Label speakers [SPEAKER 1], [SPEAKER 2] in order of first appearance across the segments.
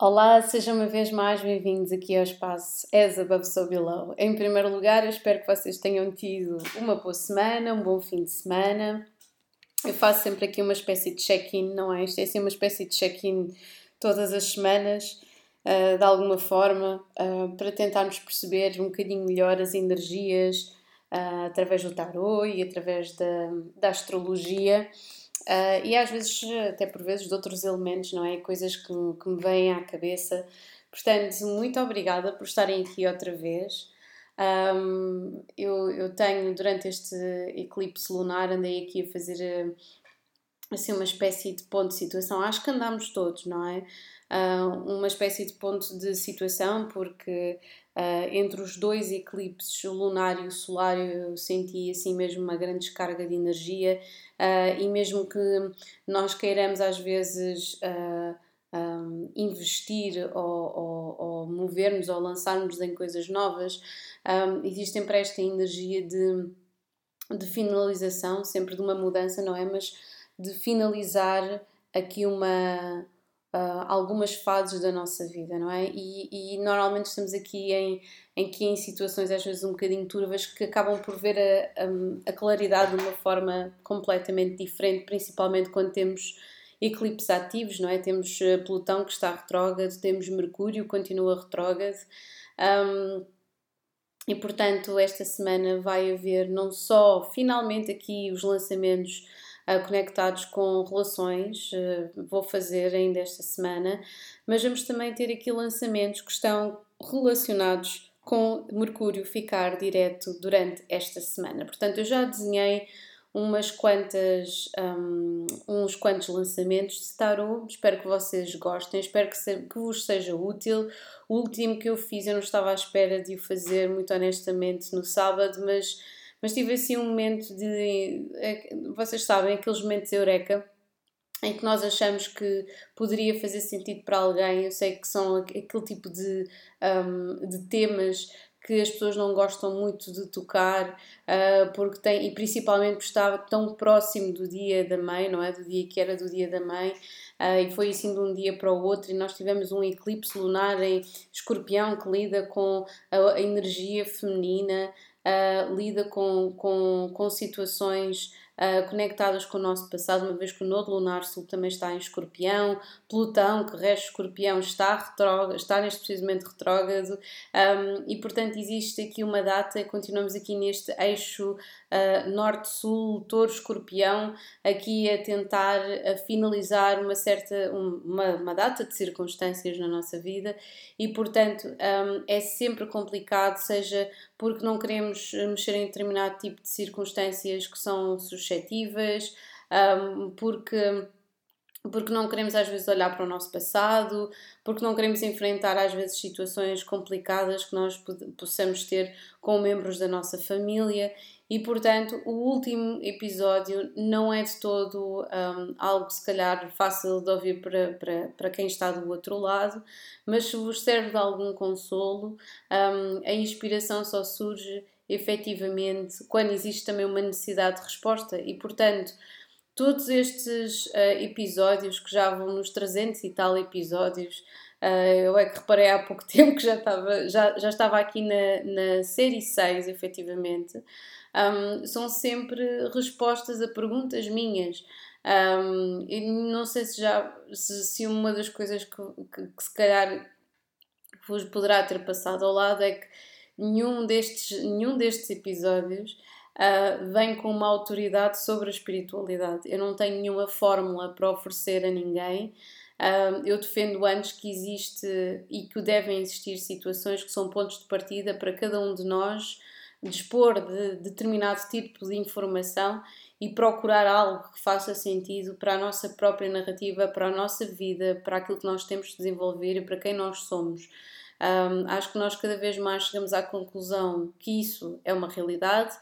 [SPEAKER 1] Olá, sejam uma vez mais bem-vindos aqui ao espaço As Above So Below. Em primeiro lugar, eu espero que vocês tenham tido uma boa semana, um bom fim de semana. Eu faço sempre aqui uma espécie de check-in, não é? Isto é assim uma espécie de check-in todas as semanas, uh, de alguma forma, uh, para tentarmos perceber um bocadinho melhor as energias uh, através do tarot e através da, da astrologia. Uh, e às vezes, até por vezes, de outros elementos, não é? Coisas que, que me vêm à cabeça. Portanto, muito obrigada por estarem aqui outra vez. Um, eu, eu tenho, durante este eclipse lunar, andei aqui a fazer assim uma espécie de ponto de situação. Acho que andamos todos, não é? Uh, uma espécie de ponto de situação, porque uh, entre os dois eclipses, o lunar e o solar, eu senti assim mesmo uma grande descarga de energia uh, e mesmo que nós queiramos às vezes um, ah, investir ou, ou, ou movermos ou lançarmos em coisas novas, um, existe sempre esta energia de, de finalização, sempre de uma mudança, não é? Mas de finalizar aqui uma uh, algumas fases da nossa vida, não é? E, e, normalmente estamos aqui em, em, aqui em situações às vezes um bocadinho turvas que acabam por ver a, a, a claridade de uma forma completamente diferente, principalmente quando temos eclipses ativos, não é? Temos ah, Plutão que está retrógrado, temos Mercúrio que continua retrógrado. Um, e portanto, esta semana vai haver não só finalmente aqui os lançamentos uh, conectados com relações, uh, vou fazer ainda esta semana, mas vamos também ter aqui lançamentos que estão relacionados com Mercúrio ficar direto durante esta semana. Portanto, eu já desenhei umas quantas, um, uns quantos lançamentos de tarot. Espero que vocês gostem, espero que, se, que vos seja útil. O último que eu fiz, eu não estava à espera de o fazer, muito honestamente, no sábado, mas mas tive assim um momento de. É vocês sabem, aqueles momentos eureka em que nós achamos que poderia fazer sentido para alguém. Eu sei que são aquele tipo de, um, de temas que as pessoas não gostam muito de tocar, uh, porque tem, e principalmente porque estava tão próximo do dia da mãe, não é? Do dia que era do dia da mãe, uh, e foi assim de um dia para o outro, e nós tivemos um eclipse lunar em escorpião que lida com a, a energia feminina, uh, lida com, com, com situações uh, conectadas com o nosso passado, uma vez que o Nodo Lunar Sul também está em Escorpião, Plutão, que rege Escorpião, está, está neste precisamente retrógrado, um, e portanto existe aqui uma data, continuamos aqui neste eixo uh, Norte-Sul, Touro-Escorpião, aqui a tentar a finalizar uma certa, uma, uma data de circunstâncias na nossa vida, e portanto um, é sempre complicado, seja porque não queremos mexer em determinado tipo de circunstâncias que são suscetíveis, um, porque porque não queremos às vezes olhar para o nosso passado, porque não queremos enfrentar às vezes situações complicadas que nós possamos ter com membros da nossa família e portanto o último episódio não é de todo um, algo se calhar fácil de ouvir para, para, para quem está do outro lado, mas se vos serve de algum consolo, um, a inspiração só surge efetivamente quando existe também uma necessidade de resposta. E portanto todos estes uh, episódios que já vão nos 300 e tal episódios eu é que reparei há pouco tempo que já estava, já, já estava aqui na, na série 6 efetivamente um, são sempre respostas a perguntas minhas. Um, não sei se já se, se uma das coisas que, que, que, se calhar vos poderá ter passado ao lado é que nenhum destes, nenhum destes episódios uh, vem com uma autoridade sobre a espiritualidade. Eu não tenho nenhuma fórmula para oferecer a ninguém. Uh, eu defendo antes que existe e que devem existir situações que são pontos de partida para cada um de nós dispor de determinado tipo de informação e procurar algo que faça sentido para a nossa própria narrativa, para a nossa vida, para aquilo que nós temos de desenvolver e para quem nós somos. Um, acho que nós cada vez mais chegamos à conclusão que isso é uma realidade.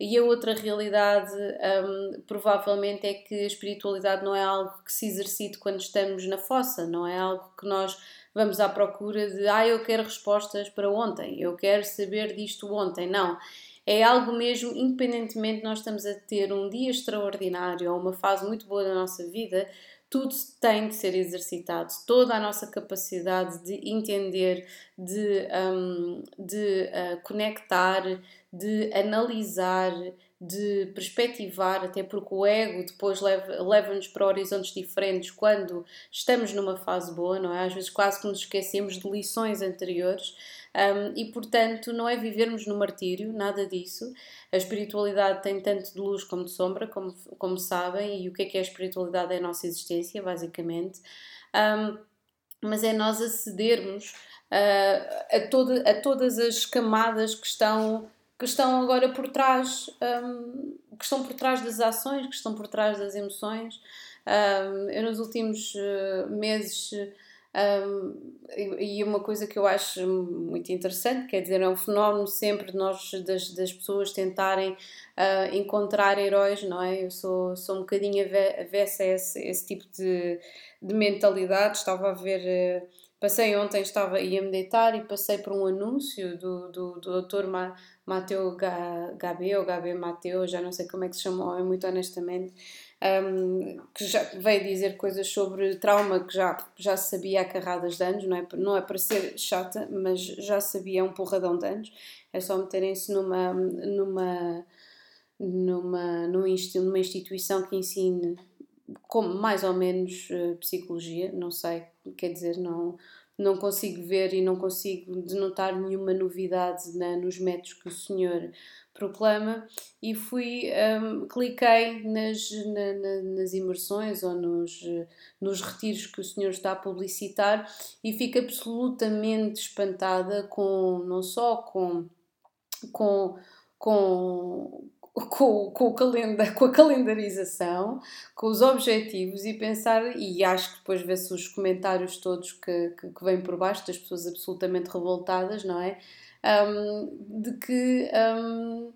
[SPEAKER 1] E a outra realidade, um, provavelmente, é que a espiritualidade não é algo que se exercite quando estamos na fossa, não é algo que nós vamos à procura de, ah, eu quero respostas para ontem, eu quero saber disto ontem. Não. É algo mesmo, independentemente de nós estamos a ter um dia extraordinário ou uma fase muito boa da nossa vida, tudo tem de ser exercitado. Toda a nossa capacidade de entender, de, um, de uh, conectar, de analisar, de perspectivar, até porque o ego depois leva-nos leva para horizontes diferentes quando estamos numa fase boa, não é? Às vezes quase que nos esquecemos de lições anteriores. Um, e portanto, não é vivermos no martírio, nada disso. A espiritualidade tem tanto de luz como de sombra, como, como sabem, e o que é que é a espiritualidade? É a nossa existência, basicamente. Um, mas é nós acedermos uh, a, toda, a todas as camadas que estão que estão agora por trás, um, que estão por trás das ações, que estão por trás das emoções. Um, eu nos últimos uh, meses um, e, uma coisa que eu acho muito interessante, quer dizer, é um fenómeno sempre nós, das, das pessoas tentarem uh, encontrar heróis, não é? Eu sou, sou um bocadinho avessa a esse, esse tipo de, de mentalidade. Estava a ver, uh, passei ontem, estava, ia-me deitar e passei por um anúncio do, do, do doutor Mateo Gabe, ou Gabe Mateo, já não sei como é que se chamou, muito honestamente, um, que já veio dizer coisas sobre trauma que já, já sabia há carradas de anos, não é, não é para ser chata, mas já sabia um porradão de anos, é só meterem-se numa, numa, numa, numa instituição que ensine como mais ou menos uh, psicologia, não sei, quer dizer, não não consigo ver e não consigo denotar nenhuma novidade na, nos métodos que o senhor proclama. E fui, um, cliquei nas, na, na, nas imersões ou nos, nos retiros que o senhor está a publicitar e fico absolutamente espantada com, não só com, com, com, com, com, o calenda, com a calendarização, com os objetivos e pensar, e acho que depois vê-se os comentários todos que, que, que, vêm por baixo das pessoas absolutamente revoltadas, não é? Um, de que um,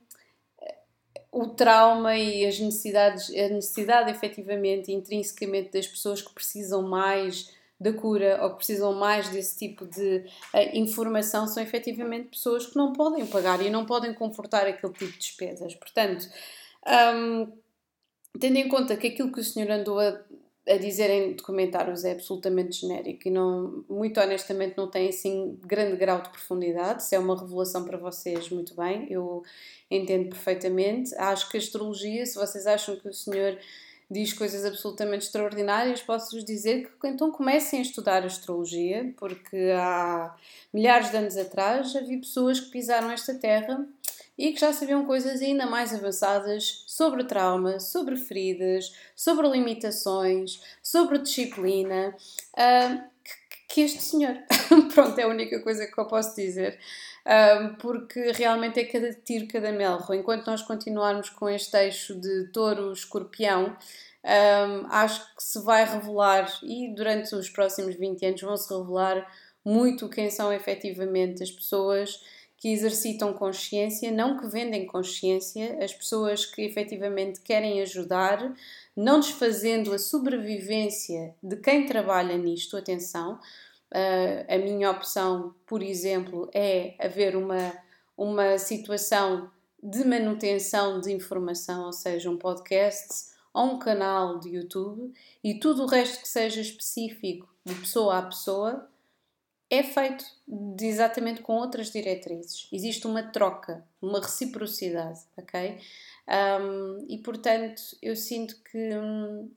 [SPEAKER 1] o trauma e as necessidades, a necessidade efetivamente, intrinsecamente das pessoas que precisam mais da cura ou que precisam mais desse tipo de uh, informação são efetivamente pessoas que não podem pagar e não podem confortar aquele tipo de despesas. Portanto, um, tendo em conta que aquilo que o senhor andou a, a dizer em documentários é absolutamente genérico e não, muito honestamente não tem assim grande grau de profundidade, se é uma revelação para vocês, muito bem, eu entendo perfeitamente. Acho que a astrologia, se vocês acham que o senhor diz coisas absolutamente extraordinárias, posso-vos dizer que então comecem a estudar astrologia, porque há milhares de anos atrás havia pessoas que pisaram esta terra e que já sabiam coisas ainda mais avançadas sobre trauma, sobre feridas, sobre limitações, sobre disciplina, uh, que este senhor. Pronto, é a única coisa que eu posso dizer. Um, porque realmente é cada tiro, cada melro. Enquanto nós continuarmos com este eixo de touro-escorpião, um, acho que se vai revelar, e durante os próximos 20 anos vão-se revelar muito quem são efetivamente as pessoas que exercitam consciência, não que vendem consciência, as pessoas que efetivamente querem ajudar, não desfazendo a sobrevivência de quem trabalha nisto, atenção, Uh, a minha opção, por exemplo, é haver uma, uma situação de manutenção de informação, ou seja, um podcast ou um canal de YouTube e tudo o resto que seja específico de pessoa a pessoa é feito de, exatamente com outras diretrizes. Existe uma troca, uma reciprocidade, ok? Um, e portanto, eu sinto que hum,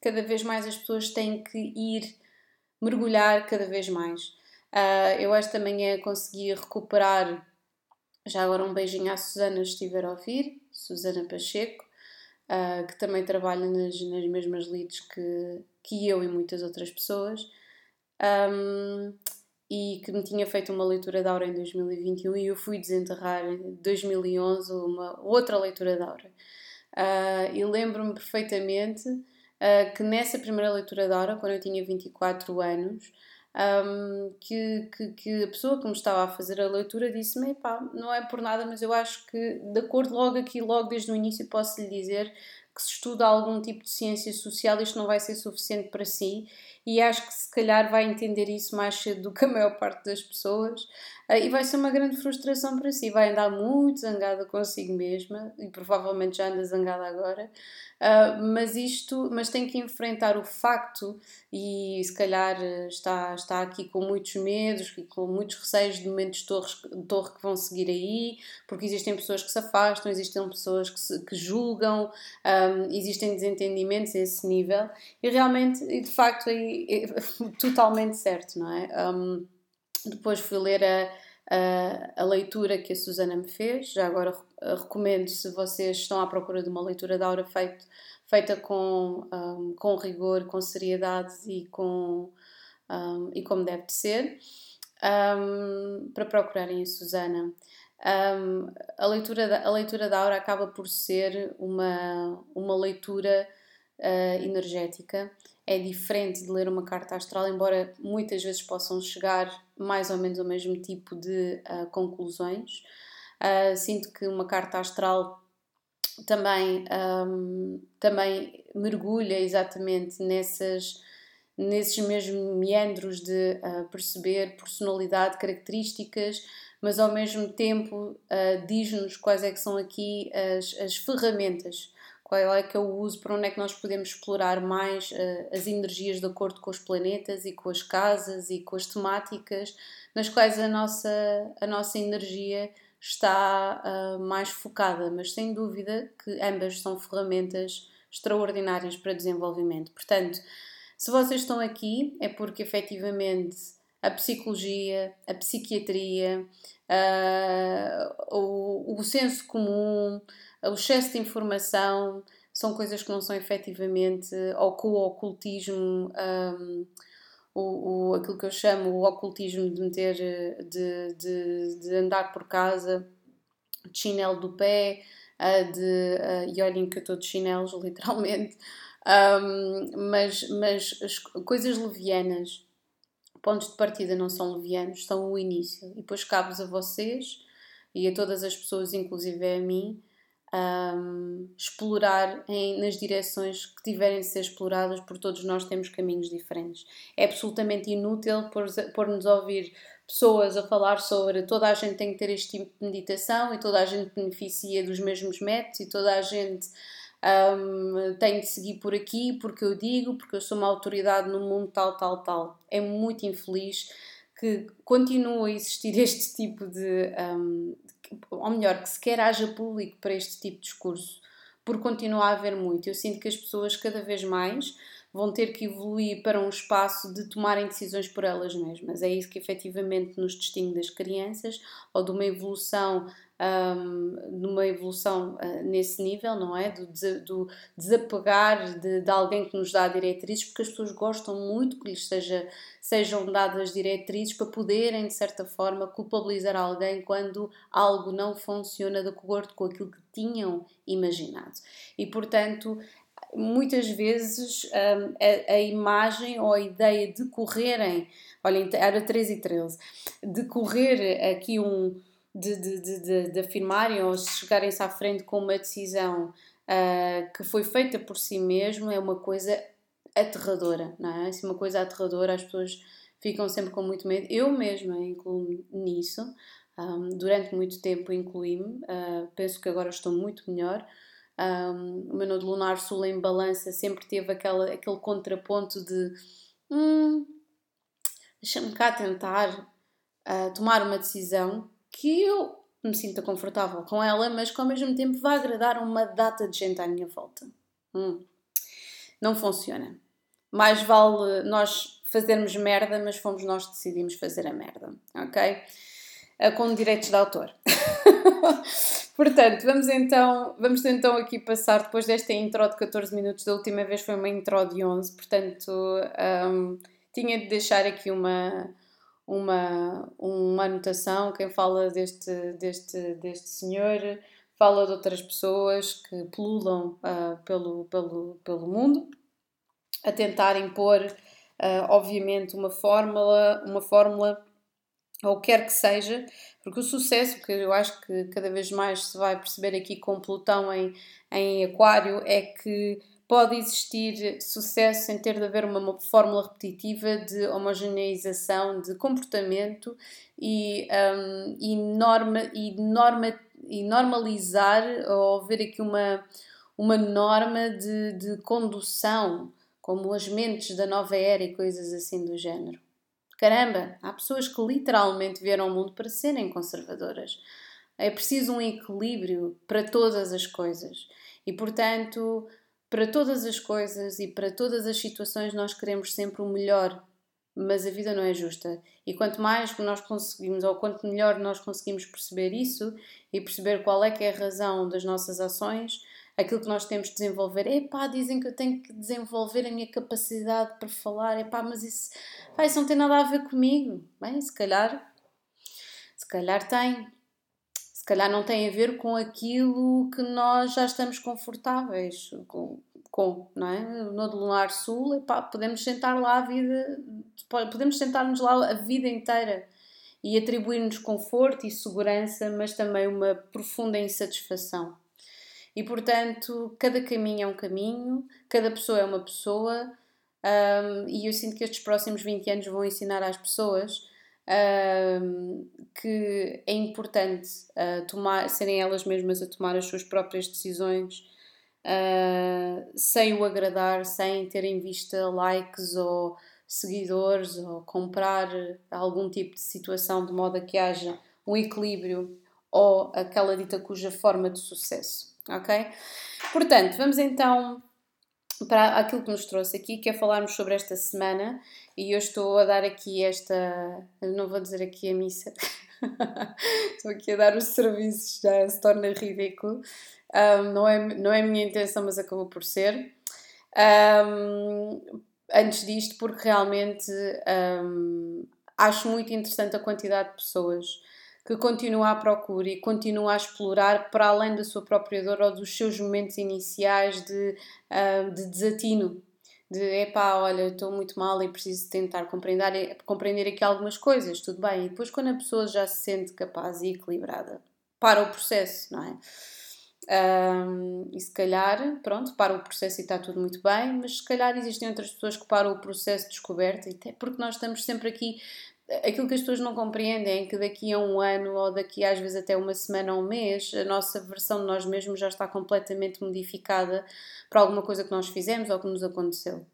[SPEAKER 1] cada vez mais as pessoas têm que ir mergulhar cada vez mais. Uh, eu esta manhã consegui recuperar, já agora um beijinho à Susana, se estiver a ouvir, Susana Pacheco, uh, que também trabalha nas, nas mesmas leads que, que eu e muitas outras pessoas, um, e que me tinha feito uma leitura da aura em 2021 e eu fui desenterrar em 2011 uma outra leitura da aura. Uh, e lembro-me perfeitamente uh, que nessa primeira leitura da hora, quando eu tinha 24 anos, um, que, que, que, a pessoa que me estava a fazer a leitura disse-me: não é por nada, mas eu acho que, de acordo logo aqui, logo desde o início, posso lhe dizer que se estuda algum tipo de ciência social, isto não vai ser suficiente para si e acho que se calhar vai entender isso mais cedo do que a maior parte das pessoas. Uh, e vai ser uma grande frustração para si. Vai andar muito zangada consigo mesma e provavelmente já anda zangada agora, uh, mas isto, mas tem que enfrentar o facto e se calhar está, está aqui com muitos medos e com muitos receios de momentos de torre, de torre que vão seguir aí, porque existem pessoas que se afastam, existem pessoas que, se, que julgam, um, existem desentendimentos a esse nível. E realmente, de facto, aí totalmente certo, não é? Um, depois fui ler a, a, a, leitura que a Susana me fez, já agora recomendo se vocês estão à procura de uma leitura da Aura feito, feita com, um, com rigor, com seriedade e, com, um, e como deve de ser, para procurarem a Susana. A, leitura da, a leitura da aura acaba por ser uma, uma leitura uh, energética. É diferente de ler uma carta astral, embora muitas vezes possam chegar mais ou menos ao mesmo tipo de uh, conclusões. Uh, sinto que uma carta astral também, um, também mergulha exatamente nessas, nesses mesmos meandros de uh, perceber personalidade, características, mas ao mesmo tempo diz-nos quais é que são aqui as, as ferramentas, qual é que é o uso, para onde é que nós podemos explorar mais uh, as energias de acordo com os planetas e com as casas e com as temáticas nas quais a nossa, a nossa energia está uh, mais focada, mas sem dúvida que ambas são ferramentas extraordinárias para desenvolvimento. Portanto, se vocês estão aqui é porque efetivamente a psicologia, a psiquiatria, uh, o, o senso comum, o excesso de informação são coisas que não são efetivamente, ou com o ocultismo, um, o, o, aquilo que eu chamo o ocultismo de meter, de, de, de andar por casa de chinelo do pé, uh, de, uh, e olhem que eu estou de chinelos, literalmente, um, mas, mas as coisas levianas pontos de partida não são levianos, são o início. E depois cabe a vocês e a todas as pessoas, inclusive a mim, um, explorar em, nas direções que tiverem de ser exploradas, porque todos nós temos caminhos diferentes. É absolutamente inútil pôr-nos a ouvir pessoas a falar sobre toda a gente tem que ter este tipo de meditação e toda a gente beneficia dos mesmos métodos e toda a gente um, tenho de seguir por aqui porque eu digo, porque eu sou uma autoridade no mundo tal, tal, tal. É muito infeliz que continue a existir este tipo de. Um, ou melhor, que sequer haja público para este tipo de discurso, porque continua a haver muito. Eu sinto que as pessoas cada vez mais vão ter que evoluir para um espaço de tomarem decisões por elas mesmas. É isso que efetivamente nos distingue das crianças ou de uma evolução um, numa evolução uh, nesse nível, não é? Do, do desapegar de, de, alguém que nos dá diretrizes, porque as pessoas gostam muito que lhes seja, sejam dadas diretrizes para poderem, de certa forma, culpabilizar alguém quando algo não funciona de acordo com aquilo que tinham imaginado. E, portanto, muitas vezes um, a, a, imagem ou a ideia de correrem, olhem, era 13 e 13, de correr aqui um de, de, de, de, afirmarem ou chegarem-se à frente com uma decisão uh, que foi feita por si mesmo é uma coisa aterradora, não é? Assim, uma coisa aterradora, as pessoas ficam sempre com muito medo. Eu mesma incluo nisso, um, durante muito tempo incluí-me, uh, penso que agora estou muito melhor. Um, o meu nodo lunar sul em balança sempre teve aquela, aquele contraponto de hum, deixa-me cá tentar uh, tomar uma decisão que eu me sinta confortável com ela, mas que ao mesmo tempo vai agradar uma data de gente à minha volta. Hum. Não funciona. Mais vale nós fazermos merda, mas fomos nós que decidimos fazer a merda, ok? Ah, com direitos de autor. Portanto, vamos então, vamos então aqui passar, depois desta intro de 14 minutos, da última vez foi uma intro de 11, portanto, um, tinha de deixar aqui uma, uma, uma anotação, quem fala deste, deste, deste senhor fala de outras pessoas que pululam uh, pelo, pelo, pelo mundo a tentar impor, uh, obviamente, uma fórmula, uma fórmula ou quer que seja, porque o sucesso, que eu acho que cada vez mais se vai perceber aqui com Plutão em, em Aquário, é que pode existir sucesso sem ter de haver uma fórmula repetitiva de homogeneização de comportamento e, um, e, norma, e, norma, e normalizar ou haver aqui uma, uma norma de, de condução, como as mentes da nova era e coisas assim do género. Caramba, há pessoas que literalmente vieram ao mundo para serem conservadoras. É preciso um equilíbrio para todas as coisas. E, portanto, para todas as coisas e para todas as situações nós queremos sempre o melhor, mas a vida não é justa. E quanto mais nós conseguimos, ou quanto melhor nós conseguimos perceber isso e perceber qual é que é a razão das nossas ações, aquilo que nós temos de desenvolver. Epá, dizem que eu tenho que desenvolver a minha capacidade para falar. Epá, mas isso, pá, isso não tem nada a ver comigo. Bem, se calhar, se calhar tem calhar não tem a ver com aquilo que nós já estamos confortáveis com, com não é? No Lunar Sul, epá, podemos sentar lá a vida, podemos sentar-nos lá a vida inteira e atribuir-nos conforto e segurança, mas também uma profunda insatisfação. E portanto, cada caminho é um caminho, cada pessoa é uma pessoa, um, e eu sinto que estes próximos 20 anos vão ensinar às pessoas que é importante uh, tomar, serem elas mesmas a tomar as suas próprias decisões uh, sem o agradar, sem ter em vista likes ou seguidores ou comprar algum tipo de situação de modo a que haja um equilíbrio ou aquela dita cuja forma de sucesso, ok? Portanto, vamos então para aquilo que nos trouxe aqui, que é falarmos sobre esta semana, e eu estou a dar aqui esta. Não vou dizer aqui a missa, estou aqui a dar os serviços, já se torna ridículo. Um, não, é, não é a minha intenção, mas acabou por ser. Um, antes disto, porque realmente um, acho muito interessante a quantidade de pessoas que continua à procura e continua a explorar para além da sua própria dor ou dos seus momentos iniciais de, uh, de desatino. De epá, olha, estou muito mal e preciso tentar compreender, compreender aqui algumas coisas, tudo bem. E depois, quando a pessoa já se sente capaz e equilibrada, para o processo, não é? Um, e se calhar, pronto, para o processo e está tudo muito bem, mas se calhar existem outras pessoas que param o processo de descoberta, até porque nós estamos sempre aqui aquilo que as pessoas não compreendem é que daqui a um ano ou daqui às vezes até uma semana ou um mês, a nossa versão de nós mesmos já está completamente modificada para alguma coisa que nós fizemos ou que nos aconteceu.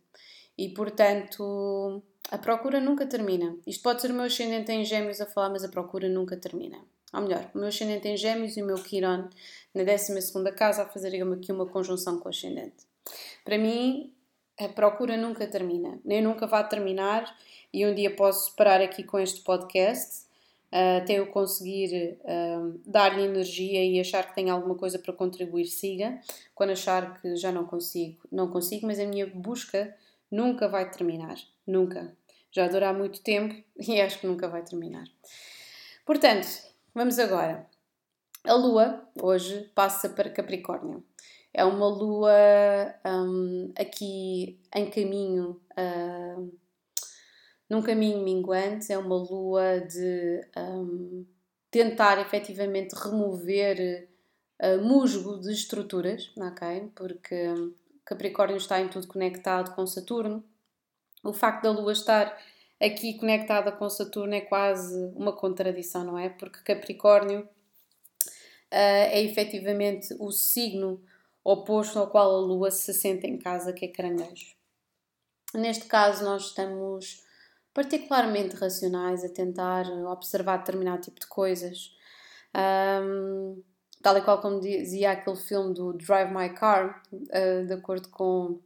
[SPEAKER 1] E portanto, a procura nunca termina. Isto pode ser o meu ascendente em gêmeos a falar, mas a procura nunca termina. Ou melhor, o meu ascendente em gêmeos e o meu Quiron na 12 casa a fazer aqui uma conjunção com o ascendente. Para mim, a procura nunca termina, nem nunca vai terminar e um dia posso parar aqui com este podcast até eu conseguir uh, dar-lhe energia e achar que tenho alguma coisa para contribuir, siga. Quando achar que já não consigo, não consigo, mas a minha busca nunca vai terminar. Nunca. Já dura há muito tempo e acho que nunca vai terminar. Portanto, vamos agora. A Lua hoje passa para Capricórnio. É uma Lua um, aqui em caminho. Uh, num caminho minguante, é uma lua de um, tentar efetivamente remover uh, musgo de estruturas, ok? Porque Capricórnio está em tudo conectado com Saturno. O facto da lua estar aqui conectada com Saturno é quase uma contradição, não é? Porque Capricórnio uh, é efetivamente o signo oposto ao qual a lua se senta em casa, que é caranguejo. Neste caso, nós estamos particularmente racionais a tentar observar determinado tipo de coisas. Um, tal e qual como dizia aquele filme do Drive My Car, uh, de acordo com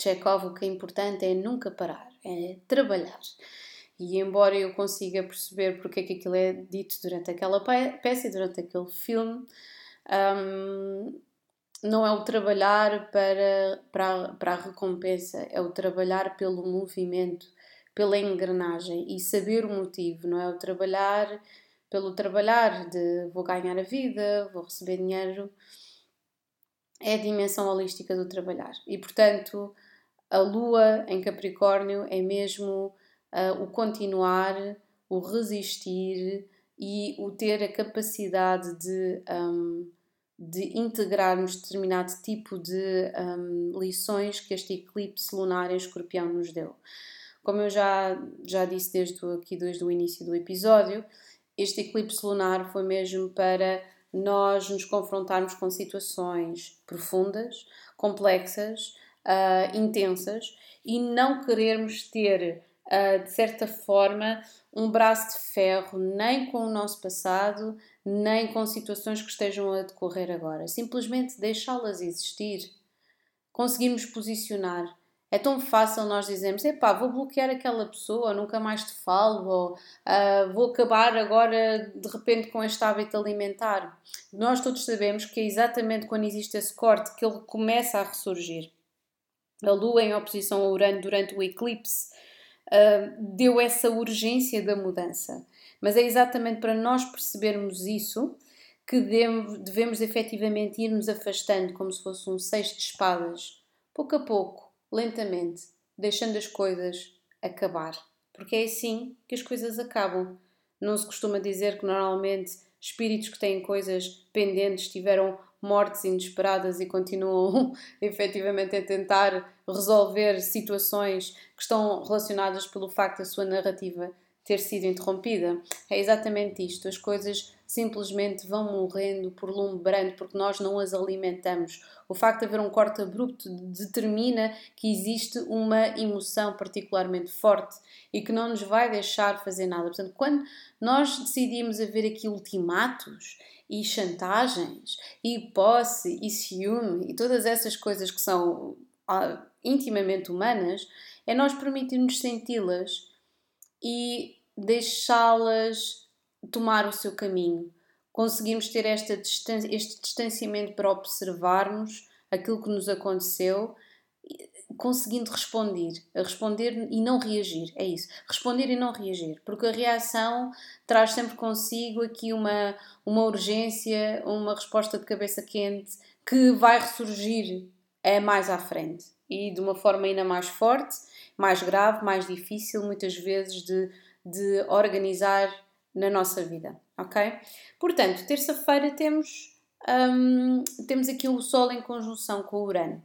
[SPEAKER 1] Chekhov, o que é importante é nunca parar, é trabalhar. E embora eu consiga perceber porque é que aquilo é dito durante aquela peça e durante aquele filme, um, não é o trabalhar para, para, para a recompensa, é o trabalhar pelo movimento, pela engrenagem e saber o motivo, não é? O trabalhar pelo trabalhar de vou ganhar a vida, vou receber dinheiro, é a dimensão holística do trabalhar. E portanto, a lua em Capricórnio é mesmo uh, o continuar, o resistir e o ter a capacidade de, um, de integrarmos determinado tipo de um, lições que este eclipse lunar em escorpião nos deu. Como eu já, já disse desde aqui desde o início do episódio, este eclipse lunar foi mesmo para nós nos confrontarmos com situações profundas, complexas, uh, intensas e não querermos ter, uh, de certa forma, um braço de ferro nem com o nosso passado, nem com situações que estejam a decorrer agora. Simplesmente deixá-las existir, conseguirmos posicionar. É tão fácil nós dizermos: epá, vou bloquear aquela pessoa, nunca mais te falo, ou uh, vou acabar agora de repente com este hábito alimentar. Nós todos sabemos que é exatamente quando existe esse corte que ele começa a ressurgir. A Lua em oposição a Urano durante o eclipse uh, deu essa urgência da mudança. Mas é exatamente para nós percebermos isso que devemos, devemos efetivamente ir nos afastando como se fosse um seis de espadas, pouco a pouco, lentamente, deixando as coisas acabar. Porque é assim que as coisas acabam. Não se costuma dizer que normalmente espíritos que têm coisas pendentes tiveram mortes inesperadas e continuam efetivamente a tentar resolver situações que estão relacionadas pelo facto da sua narrativa ter sido interrompida. É exatamente isto. As coisas simplesmente vão morrendo por lumbrando porque nós não as alimentamos. O facto de haver um corte abrupto determina que existe uma emoção particularmente forte e que não nos vai deixar fazer nada. Portanto, quando nós decidimos haver aqui ultimatos e chantagens e posse e ciúme e todas essas coisas que são ah, intimamente humanas, é nós permitirmos senti-las e deixá-las tomar o seu caminho. Conseguimos ter esta este distanciamento para observarmos aquilo que nos aconteceu, conseguindo responder, responder e não reagir, é isso, responder e não reagir, porque a reação traz sempre consigo aqui uma, uma urgência, uma resposta de cabeça quente que vai ressurgir é mais à frente e de uma forma ainda mais forte, mais grave, mais difícil, muitas vezes de, de organizar na nossa vida, ok? Portanto, terça-feira temos, um, temos aqui o Sol em conjunção com o Urano.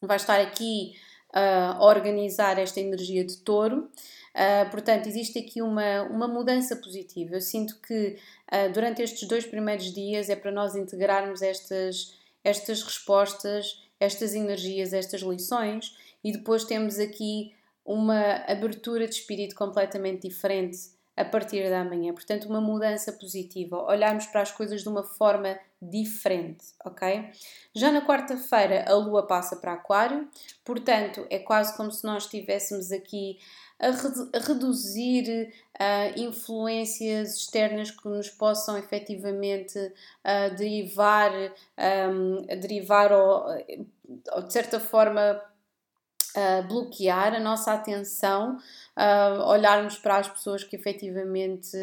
[SPEAKER 1] Vai estar aqui uh, a organizar esta energia de touro. Uh, portanto, existe aqui uma, uma mudança positiva. Eu sinto que uh, durante estes dois primeiros dias é para nós integrarmos estas, estas respostas estas energias, estas lições, e depois temos aqui uma abertura de espírito completamente diferente a partir da manhã. Portanto, uma mudança positiva, olharmos para as coisas de uma forma diferente, ok? Já na quarta-feira a lua passa para Aquário, portanto, é quase como se nós estivéssemos aqui a, a reduzir uh, influências externas que nos possam efetivamente uh, derivar, um, derivar ou, ou, de certa forma, uh, bloquear a nossa atenção, olharmos para as pessoas que efetivamente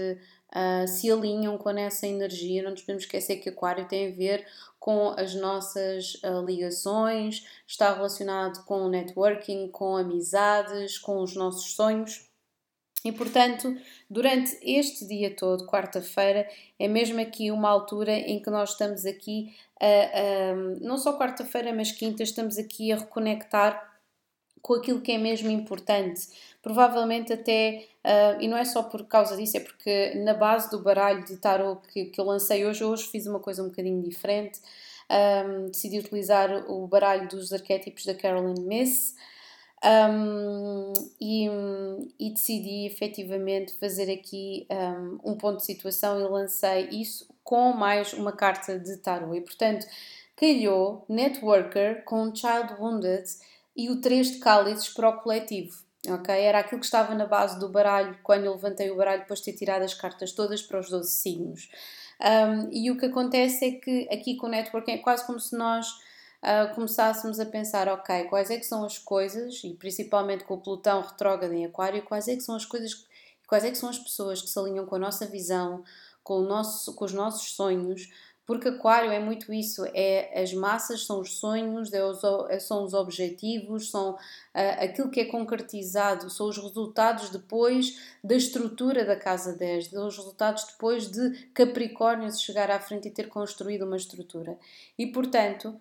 [SPEAKER 1] uh, se alinham com essa energia. Não nos podemos esquecer que Aquário tem a ver com as nossas uh, ligações, está relacionado com o networking, com amizades, com os nossos sonhos. E portanto, durante este dia todo, quarta-feira, é mesmo aqui uma altura em que nós estamos aqui, não só quarta-feira, mas quinta, estamos aqui a reconectar com aquilo que é mesmo importante. Provavelmente até, uh, e não é só por causa disso, é porque na base do baralho de tarot que, que eu lancei hoje, hoje fiz uma coisa um bocadinho diferente. Um, decidi utilizar o baralho dos arquétipos da Carolyn Miss. Um, e, e, decidi efetivamente fazer aqui um, um, ponto de situação e lancei isso com mais uma carta de tarot. E portanto, calhou Networker com Child Wounded e o 3 de cálices para o coletivo. Ok? Era aquilo que estava na base do baralho quando eu levantei o baralho depois de ter tirado as cartas todas para os 12 signos. Um, e o que acontece é que aqui com o networking é quase como se nós uh, começássemos a pensar, ok, quais é que são as coisas, e principalmente com o Plutão retrógrado em Aquário, quais é que são as coisas, quais é que são as pessoas que se alinham com a nossa visão, com, nosso, com os nossos sonhos, porque Aquário é muito isso, é as massas, são os sonhos, é os, são os objetivos, são uh, aquilo que é concretizado, são os resultados depois da estrutura da casa 10, são os resultados depois de Capricórnio se chegar à frente e ter construído uma estrutura. E portanto,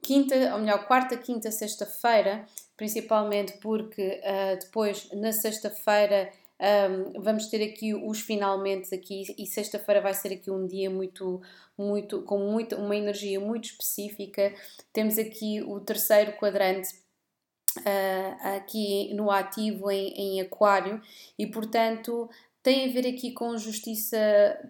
[SPEAKER 1] quinta, ou melhor, quarta, quinta, sexta-feira, principalmente porque uh, depois na sexta-feira um, vamos ter aqui os finalmente aqui e sexta-feira vai ser aqui um dia muito muito com muito, uma energia muito específica. Temos aqui o terceiro quadrante uh, aqui no ativo em, em aquário e portanto tem a ver aqui com justiça,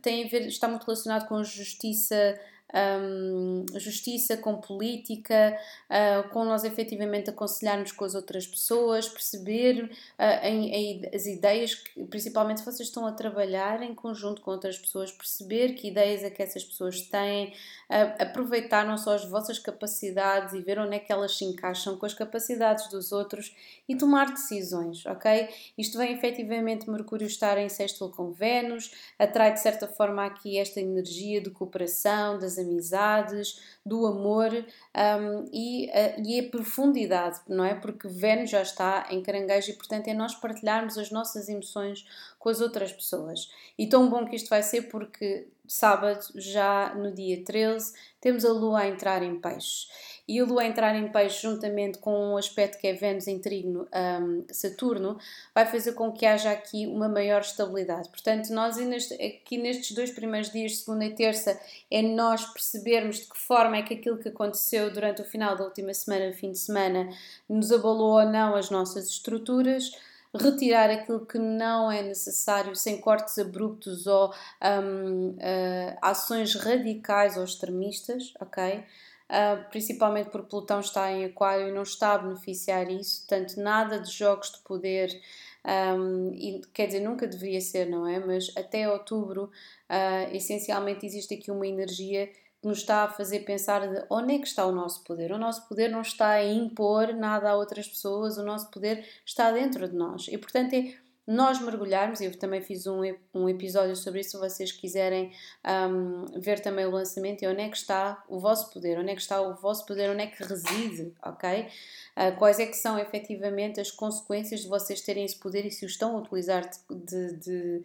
[SPEAKER 1] tem a ver, está muito relacionado com justiça um, justiça, com política, uh, com nós efetivamente aconselharmos com as outras pessoas, perceber uh, em, em, as ideias, que, principalmente se vocês estão a trabalhar em conjunto com outras pessoas, perceber que ideias é que essas pessoas têm, uh, aproveitar não só as vossas capacidades e ver onde é que elas se encaixam com as capacidades dos outros e tomar decisões, ok? Isto vem efetivamente Mercúrio estar em sexto com Vênus, atrai de certa forma aqui esta energia de cooperação, das amizades, do amor um, e, uh, e a profundidade, não é? Porque Vênus já está em caranguejo e, portanto, é nós partilharmos as nossas emoções com as outras pessoas. E tão bom que isto vai ser porque sábado, já no dia 13, temos a Lua a entrar em peixes e a Lua entrar em peixe juntamente com um aspecto que é Vênus em Trigno um, Saturno, vai fazer com que haja aqui uma maior estabilidade. Portanto, nós aqui nestes dois primeiros dias, segunda e terça, é nós percebermos de que forma é que aquilo que aconteceu durante o final da última semana, fim de semana, nos abalou ou não as nossas estruturas retirar aquilo que não é necessário sem cortes abruptos ou um, uh, ações radicais ou extremistas, ok? Uh, principalmente porque Plutão está em Aquário e não está a beneficiar isso, portanto, nada de jogos de poder. Um, e, quer dizer, nunca deveria ser, não é? Mas até outubro, uh, essencialmente, existe aqui uma energia que nos está a fazer pensar de onde é que está o nosso poder. O nosso poder não está a impor nada a outras pessoas, o nosso poder está dentro de nós. E, portanto, é nós mergulharmos, eu também fiz um, um episódio sobre isso, se vocês quiserem um, ver também o lançamento e onde é que está o vosso poder, onde é que está o vosso poder, onde é que reside, ok? Uh, quais é que são efetivamente as consequências de vocês terem esse poder e se o estão a utilizar de, de,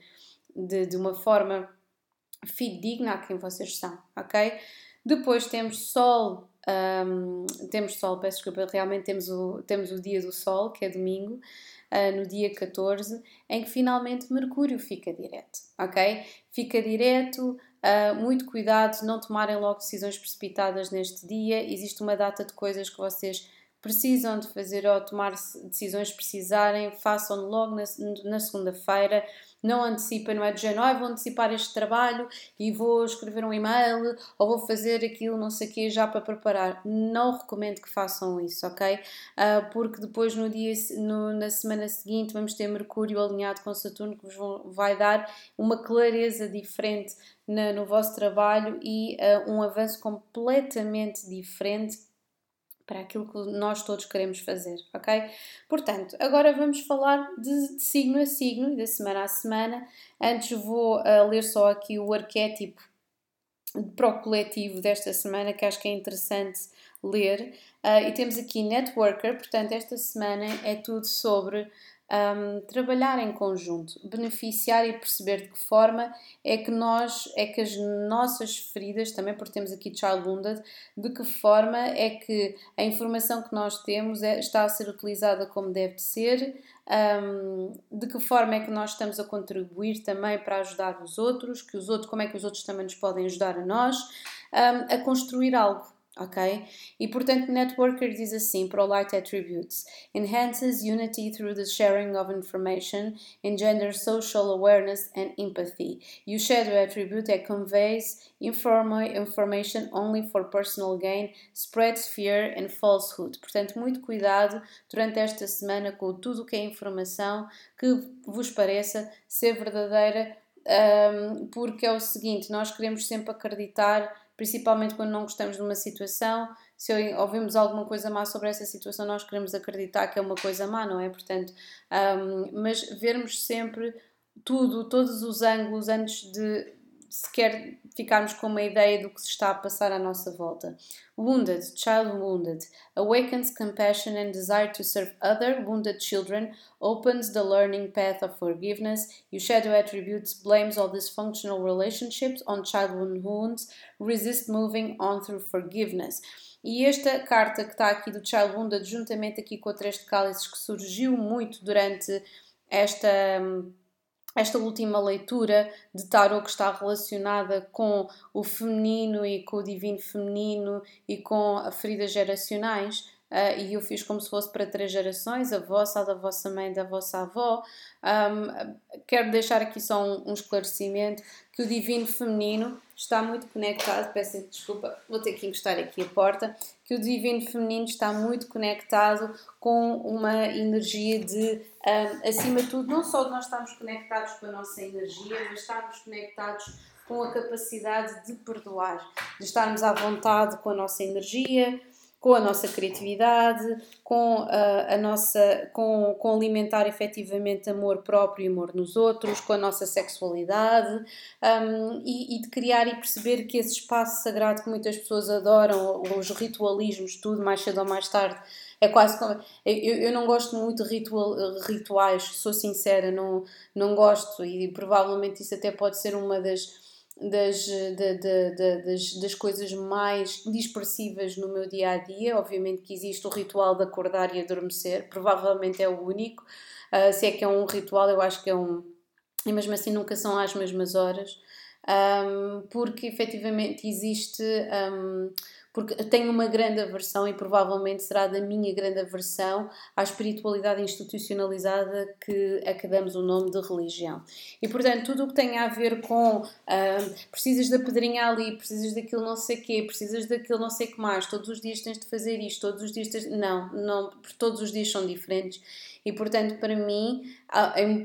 [SPEAKER 1] de, de uma forma fidedigna a quem vocês são, ok? Depois temos Sol, um, temos Sol, peço desculpa, realmente temos o, temos o dia do Sol, que é domingo, no dia 14, em que finalmente Mercúrio fica direto, ok? Fica direto, uh, muito cuidado, não tomarem logo decisões precipitadas neste dia, existe uma data de coisas que vocês precisam de fazer ou tomar decisões precisarem, façam logo na, na segunda-feira, não antecipem, não é de género, ah, vou antecipar este trabalho e vou escrever um e-mail ou vou fazer aquilo, não sei o quê, já para preparar. Não recomendo que façam isso, ok? Uh, porque depois no dia, no, na semana seguinte vamos ter Mercúrio alinhado com Saturno que vos vão, vai dar uma clareza diferente na, no vosso trabalho e uh, um avanço completamente diferente para aquilo que nós todos queremos fazer, ok? Portanto, agora vamos falar de, de signo a signo e da semana a semana. Antes vou uh, ler só aqui o arquétipo para o coletivo desta semana, que acho que é interessante ler. Uh, e temos aqui Networker, portanto, esta semana é tudo sobre um, trabalhar em conjunto, beneficiar e perceber de que forma é que nós, é que as nossas feridas, também porque temos aqui Child Wounded, de que forma é que a informação que nós temos é, está a ser utilizada como deve ser, um, de que forma é que nós estamos a contribuir também para ajudar os outros, que os outros, como é que os outros também nos podem ajudar a nós um, a construir algo ok? E portanto, Networker diz assim para o Light Attributes: enhances unity through the sharing of information, engenders social awareness and empathy. E o Shadow Attribute é conveys information only for personal gain, spreads fear and falsehood. Portanto, muito cuidado durante esta semana com tudo o que é informação que vos pareça ser verdadeira, um, porque é o seguinte: nós queremos sempre acreditar principalmente quando não gostamos de uma situação. Se ouvimos alguma coisa má sobre essa situação, nós queremos acreditar que é uma coisa má, não é? Portanto, um, mas vermos sempre tudo, todos os ângulos antes de, sequer ficarmos com uma ideia do que se está a passar à nossa volta. Wounded, child wounded, awakens compassion and desire to serve other wounded children, opens the learning path of forgiveness. You shadow attributes blames all dysfunctional relationships on childhood wounds, resist moving on through forgiveness. E esta carta que está aqui do Child Wounded, juntamente aqui com a Três de Cálices, que surgiu muito durante esta esta última leitura de tarot que está relacionada com o feminino e com o divino feminino e com feridas geracionais. Uh, e eu fiz como se fosse para três gerações, a vossa, a da vossa mãe, da vossa avó. Um, quero deixar aqui só um, um esclarecimento que o divino feminino está muito conectado, peço desculpa, vou ter que encostar aqui a porta, que o divino feminino está muito conectado com uma energia de, um, acima de tudo, não só nós estamos conectados com a nossa energia, mas estamos conectados com a capacidade de perdoar, de estarmos à vontade com a nossa energia, com a nossa criatividade, com a, a nossa, com, com alimentar efetivamente amor próprio e amor nos outros, com a nossa sexualidade um, e, e, de criar e perceber que esse espaço sagrado que muitas pessoas adoram, os ritualismos, tudo mais cedo ou mais tarde, é quase como. Eu, eu não gosto muito de ritual, rituais, sou sincera, não, não gosto e provavelmente isso até pode ser uma das das, de, de, de, das, das coisas mais dispersivas no meu dia a dia. Obviamente que existe o ritual de acordar e adormecer, provavelmente é o único. Uh, se é que é um ritual, eu acho que é um. E mesmo assim nunca são às mesmas horas, um, porque efetivamente existe. Um, porque tenho uma grande aversão e provavelmente será da minha grande aversão à espiritualidade institucionalizada que a que damos o nome de religião. E portanto, tudo o que tem a ver com uh, precisas da pedrinha ali, precisas daquilo não sei quê, precisas daquilo não sei que mais, todos os dias tens de fazer isto, todos os dias tens... Não, não, todos os dias são diferentes e portanto, para mim,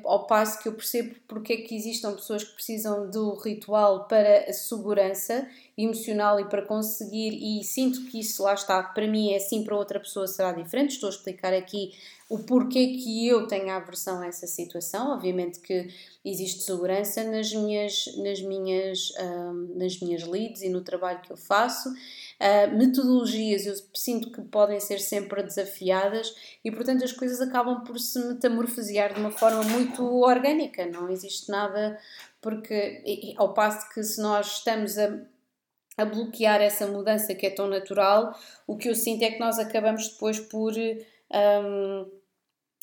[SPEAKER 1] ao passo que eu percebo porque é que existam pessoas que precisam do ritual para a segurança emocional e para conseguir, e sinto que isso lá está, para mim é assim, para outra pessoa será diferente. Estou a explicar aqui o porquê que eu tenho aversão a essa situação. Obviamente que existe segurança nas minhas, nas minhas, um, nas minhas leads e no trabalho que eu faço. Uh, metodologias eu sinto que podem ser sempre desafiadas e, portanto, as coisas acabam por se metamorfosear de uma forma muito orgânica. Não existe nada, porque, ao passo que se nós estamos a a bloquear essa mudança que é tão natural, o que eu sinto é que nós acabamos depois por um,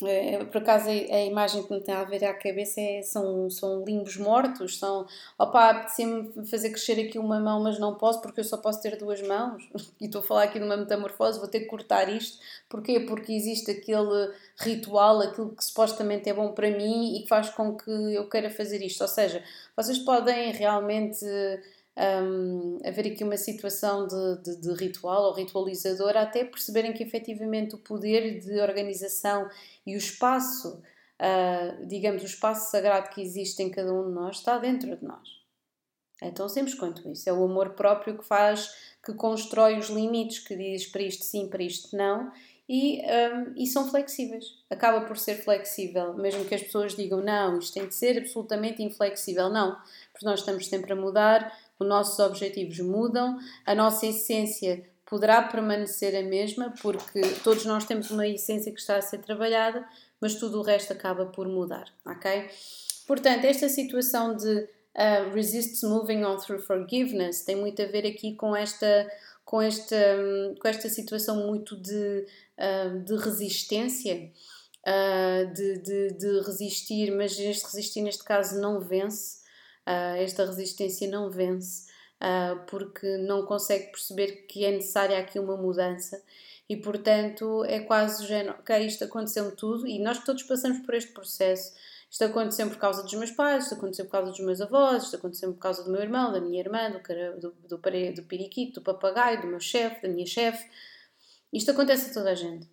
[SPEAKER 1] é, por acaso a, a, imagem que me tem a ver à cabeça é, são, são limbos mortos, são opá, apetecia-me fazer crescer aqui uma mão, mas não posso porque eu só posso ter duas mãos e estou a falar aqui de uma metamorfose, vou ter que cortar isto. Porquê? Porque existe aquele ritual, aquilo que supostamente é bom para mim e que faz com que eu queira fazer isto. Ou seja, vocês podem realmente um, haver aqui uma situação de, de, de, ritual ou ritualizador, até perceberem que efetivamente o poder de organização e o espaço, uh, digamos, o espaço sagrado que existe em cada um de nós está dentro de nós. É tão simples quanto isso. É o amor próprio que faz, que constrói os limites, que diz para isto sim, para isto não, e, um, e são flexíveis. Acaba por ser flexível, mesmo que as pessoas digam não, isto tem de ser absolutamente inflexível. Não, porque nós estamos sempre a mudar, os nossos objetivos mudam, a nossa essência poderá permanecer a mesma, porque todos nós temos uma essência que está a ser trabalhada, mas tudo o resto acaba por mudar, ok? Portanto, esta situação de uh, resist moving on through forgiveness tem muito a ver aqui com esta com esta, com esta situação muito de, uh, de resistência, uh, de, de, de resistir, mas este resistir neste caso não vence, uh, esta resistência não vence, uh, porque não consegue perceber que é necessária aqui uma mudança e, portanto, é quase o género, ok, isto aconteceu-me tudo e nós todos passamos por este processo. Isto aconteceu por causa dos meus pais, isto aconteceu por causa dos meus avós, isto aconteceu por causa do meu irmão, da minha irmã, do, do, do, do periquito, do papagaio, do meu chefe, da minha chefe. Isto acontece a toda a gente.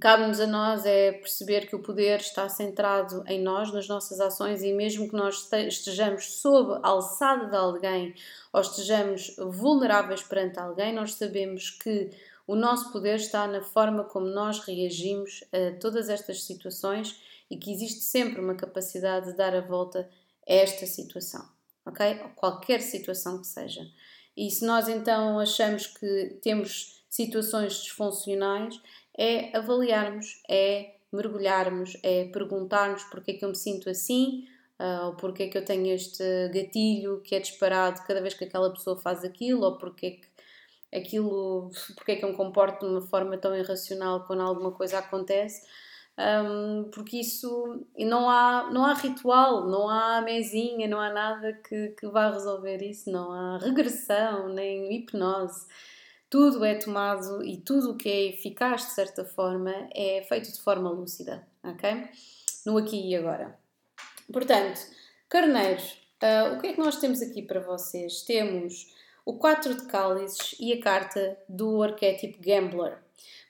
[SPEAKER 1] Cabe-nos a nós é perceber que o poder está centrado em nós, nas nossas ações, e mesmo que nós estejamos sob a alçada de alguém ou estejamos vulneráveis perante alguém, nós sabemos que o nosso poder está na forma como nós reagimos a todas estas situações e que existe sempre uma capacidade de dar a volta a esta situação. ok? Qualquer situação que seja. E se nós então achamos que temos situações disfuncionais, é avaliarmos, é mergulharmos, é perguntarmos porque é que eu me sinto assim, uh, ou porque é que eu tenho este gatilho que é disparado cada vez que aquela pessoa faz aquilo, ou porque é que aquilo, porque é que eu me comporto de uma forma tão irracional quando alguma coisa acontece. Um, porque isso não há, não há ritual, não há mesinha, não há nada que, que vá resolver isso, não há regressão, nem hipnose. Tudo é tomado e tudo o que é eficaz de certa forma é feito de forma lúcida, ok? No aqui e agora. Portanto, carneiros, uh, o que é que nós temos aqui para vocês? Temos o 4 de cálices e a carta do arquétipo gambler.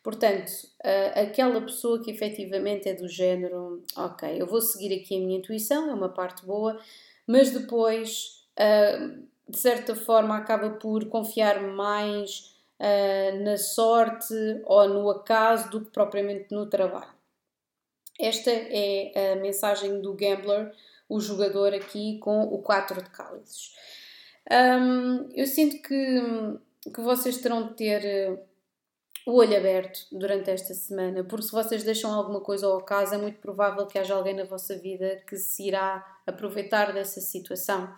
[SPEAKER 1] Portanto, uh, aquela pessoa que efetivamente é do género, ok, eu vou seguir aqui a minha intuição, é uma parte boa, mas depois, uh, de certa forma, acaba por confiar mais uh, na sorte ou no acaso do que propriamente no trabalho. Esta é a mensagem do gambler, o jogador aqui com o 4 de cálices. Um, eu sinto que, que vocês terão de ter eh, o olho aberto durante esta semana, porque se vocês deixam alguma coisa ao acaso, é muito provável que haja alguém na vossa vida que se irá aproveitar dessa situação.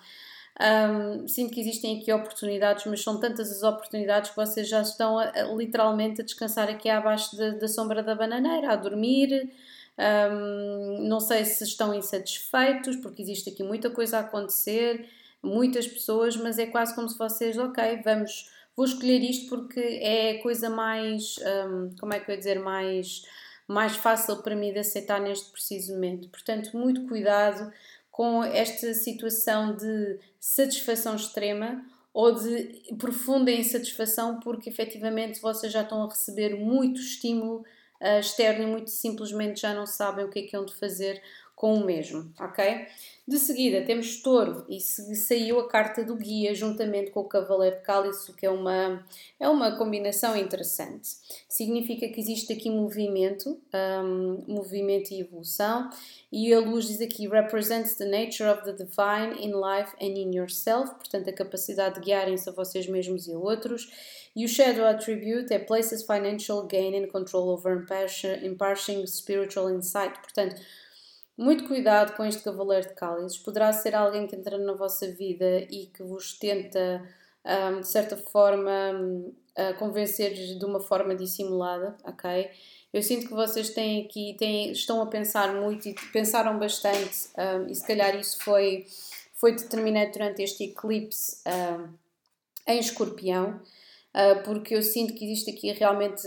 [SPEAKER 1] Um, sinto que existem aqui oportunidades, mas são tantas as oportunidades que vocês já estão a, a, literalmente a descansar aqui abaixo da, sombra da bananeira, a dormir. Um, não sei se estão insatisfeitos, porque existe aqui muita coisa a acontecer muitas pessoas, mas é quase como se vocês, ok, vamos, vou escolher isto porque é a coisa mais, um, como é que eu ia dizer, mais, mais fácil para mim de aceitar neste preciso momento. Portanto, muito cuidado com esta situação de satisfação extrema ou de profunda insatisfação, porque efetivamente vocês já estão a receber muito estímulo uh, externo e muito simplesmente já não sabem o que é que hão de fazer com o mesmo, ok? De seguida temos touro e saiu a carta do guia juntamente com o cavaleiro de cálice, que é uma, é uma combinação interessante. Significa que existe aqui movimento, um, movimento e evolução, e a luz diz aqui represents the nature of the divine in life and in yourself, portanto a capacidade de guiarem-se a vocês mesmos e a outros. E o Shadow Attribute é places financial gain and control over imparting spiritual insight, portanto muito cuidado com este cavaleiro de cálices. Poderá ser alguém que entra na vossa vida e que vos tenta, um, de certa forma, um, convencer de uma forma dissimulada, ok? Eu sinto que vocês têm aqui, têm, estão a pensar muito e pensaram bastante, um, e se calhar isso foi, foi determinante durante este eclipse em escorpião, uh, porque eu sinto que existe aqui realmente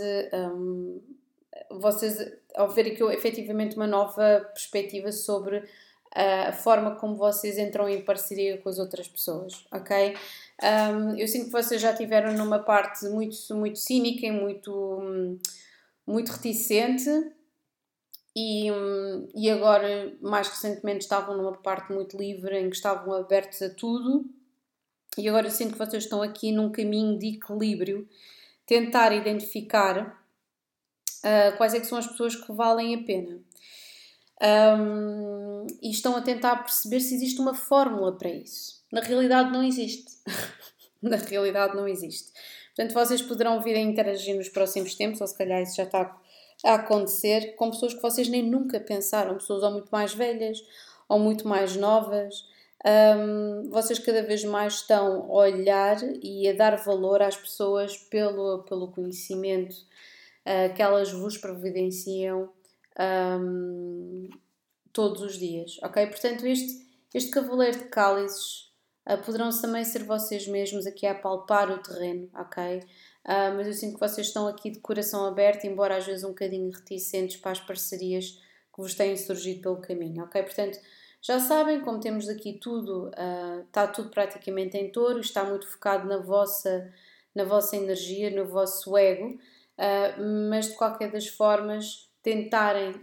[SPEAKER 1] vocês ao ver aqui efetivamente uma nova perspectiva sobre a forma como vocês entram em parceria com as outras pessoas, ok? Um, eu sinto que vocês já tiveram numa parte muito, muito cínica e muito, muito reticente e, e agora, mais recentemente, estavam numa parte muito livre em que estavam abertos a tudo e agora eu sinto que vocês estão aqui num caminho de equilíbrio, tentar identificar uh, quais é que são as pessoas que valem a pena. Um, e estão a tentar perceber se existe uma fórmula para isso. Na realidade não existe. Na realidade não existe. Portanto, vocês poderão vir a interagir nos próximos tempos, ou se calhar isso já está a acontecer, com pessoas que vocês nem nunca pensaram, pessoas ou muito mais velhas ou muito mais novas. Um, vocês cada vez mais estão a olhar e a dar valor às pessoas pelo, pelo conhecimento uh, que elas vos providenciam um, todos os dias, ok? Portanto, este, este cavaleiro de cálices uh, poderão também ser vocês mesmos aqui a palpar o terreno, ok? Uh, mas eu sinto que vocês estão aqui de coração aberto, embora às vezes um bocadinho reticentes para as parcerias que vos têm surgido pelo caminho, ok? Portanto, já sabem, como temos aqui tudo, uh, está tudo praticamente em touro, está muito focado na vossa, na vossa energia, no vosso ego, uh, mas de qualquer das formas tentarem,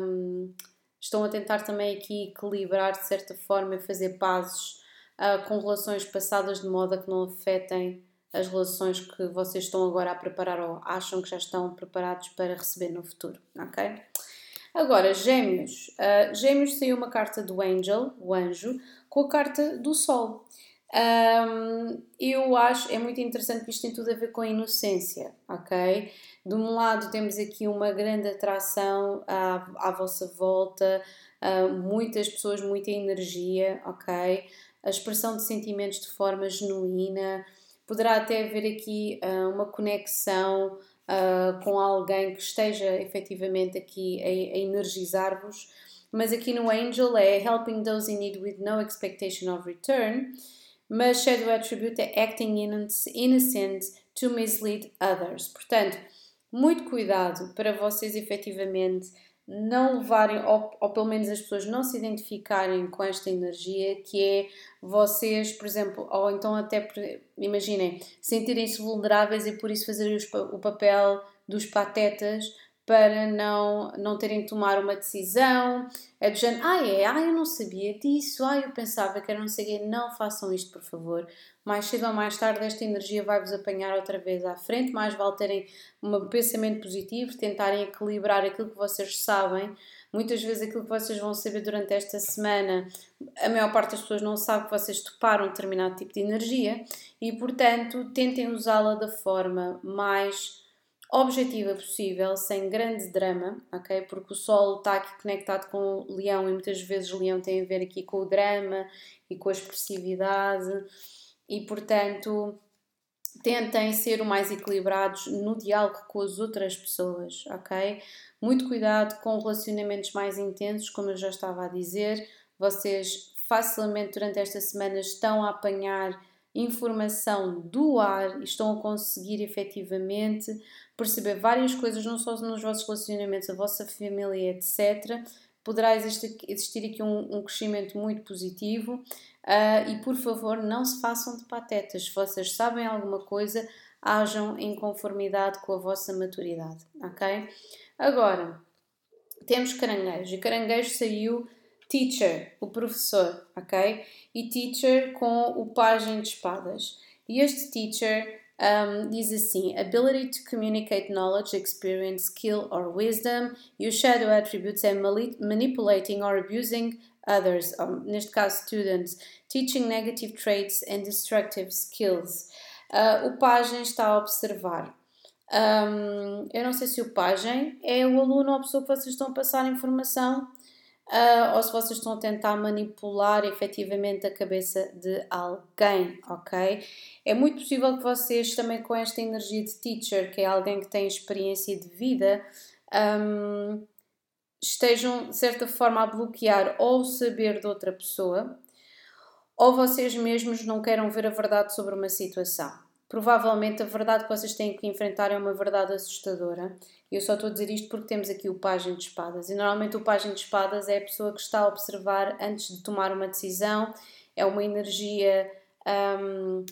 [SPEAKER 1] um, estão a tentar também aqui equilibrar de certa forma e fazer pazes uh, com relações passadas de modo a que não afetem as relações que vocês estão agora a preparar ou acham que já estão preparados para receber no futuro, ok? Agora, Gêmeos. Uh, gêmeos saiu uma carta do Angel, o anjo, com a carta do Sol. Um, eu acho, é muito interessante que isto tem tudo a ver com a inocência, ok? De um lado temos aqui uma grande atração à, à vossa volta, uh, muitas pessoas, muita energia, ok? A expressão de sentimentos de forma genuína, poderá até haver aqui uh, uma conexão uh, com alguém que esteja efetivamente aqui a, a energizar-vos, mas aqui no Angel é helping those in need with no expectation of return, mas Shadow Attribute é acting innocent to mislead others. Portanto, muito cuidado para vocês efetivamente não levarem, ou, ou, pelo menos as pessoas não se identificarem com esta energia, que é vocês, por exemplo, ou então até, imaginem, sentirem-se vulneráveis e por isso fazerem o papel dos patetas para não, não terem de tomar uma decisão. É do género, ah é, ah eu não sabia disso, ah eu pensava que era não sei o Não façam isto, por favor. Mais cedo ou mais tarde esta energia vai-vos apanhar outra vez à frente, mais vale terem um pensamento positivo, tentarem equilibrar aquilo que vocês sabem. Muitas vezes aquilo que vocês vão saber durante esta semana, a maior parte das pessoas não sabe que vocês toparam determinado tipo de energia e, portanto, tentem usá-la da forma mais objetiva possível, sem grande drama, ok? Porque o Sol está aqui conectado com o Leão e muitas vezes o Leão tem a ver aqui com o drama e com a expressividade e, portanto, tentem ser o mais equilibrados no diálogo com as outras pessoas, ok? Muito cuidado com relacionamentos mais intensos, como eu já estava a dizer, vocês facilmente durante esta semana estão a apanhar informação do ar e estão a conseguir efetivamente perceber várias coisas, não só nos vossos relacionamentos, a vossa família, etc. Poderá existir, aqui um, um, crescimento muito positivo uh, e por favor não se façam de patetas. Se vocês sabem alguma coisa, ajam em conformidade com a vossa maturidade, ok? Agora, temos caranguejo e caranguejo saiu teacher, o professor, ok? E teacher com o pajem de espadas. E este teacher um, diz assim: ability to communicate knowledge, experience, skill, or wisdom. O shadow attributes é manipulating or abusing others, um, neste caso students, teaching negative traits and destructive skills. Uh, o pajem está a observar. Um, eu não sei se o pajem é o aluno ou a pessoa que vocês estão a passar informação uh, ou se vocês estão a tentar manipular efetivamente a cabeça de alguém, ok? É muito possível que vocês também com esta energia de teacher, que é alguém que tem experiência de vida, um, estejam de certa forma a bloquear ou o saber de outra pessoa, ou vocês mesmos não queiram ver a verdade sobre uma situação. Provavelmente a verdade que vocês têm que enfrentar é uma verdade assustadora. Eu só estou a dizer isto porque temos aqui o pajem de espadas. E normalmente o pajem de espadas é a pessoa que está a observar antes de tomar uma decisão. É uma energia. Um,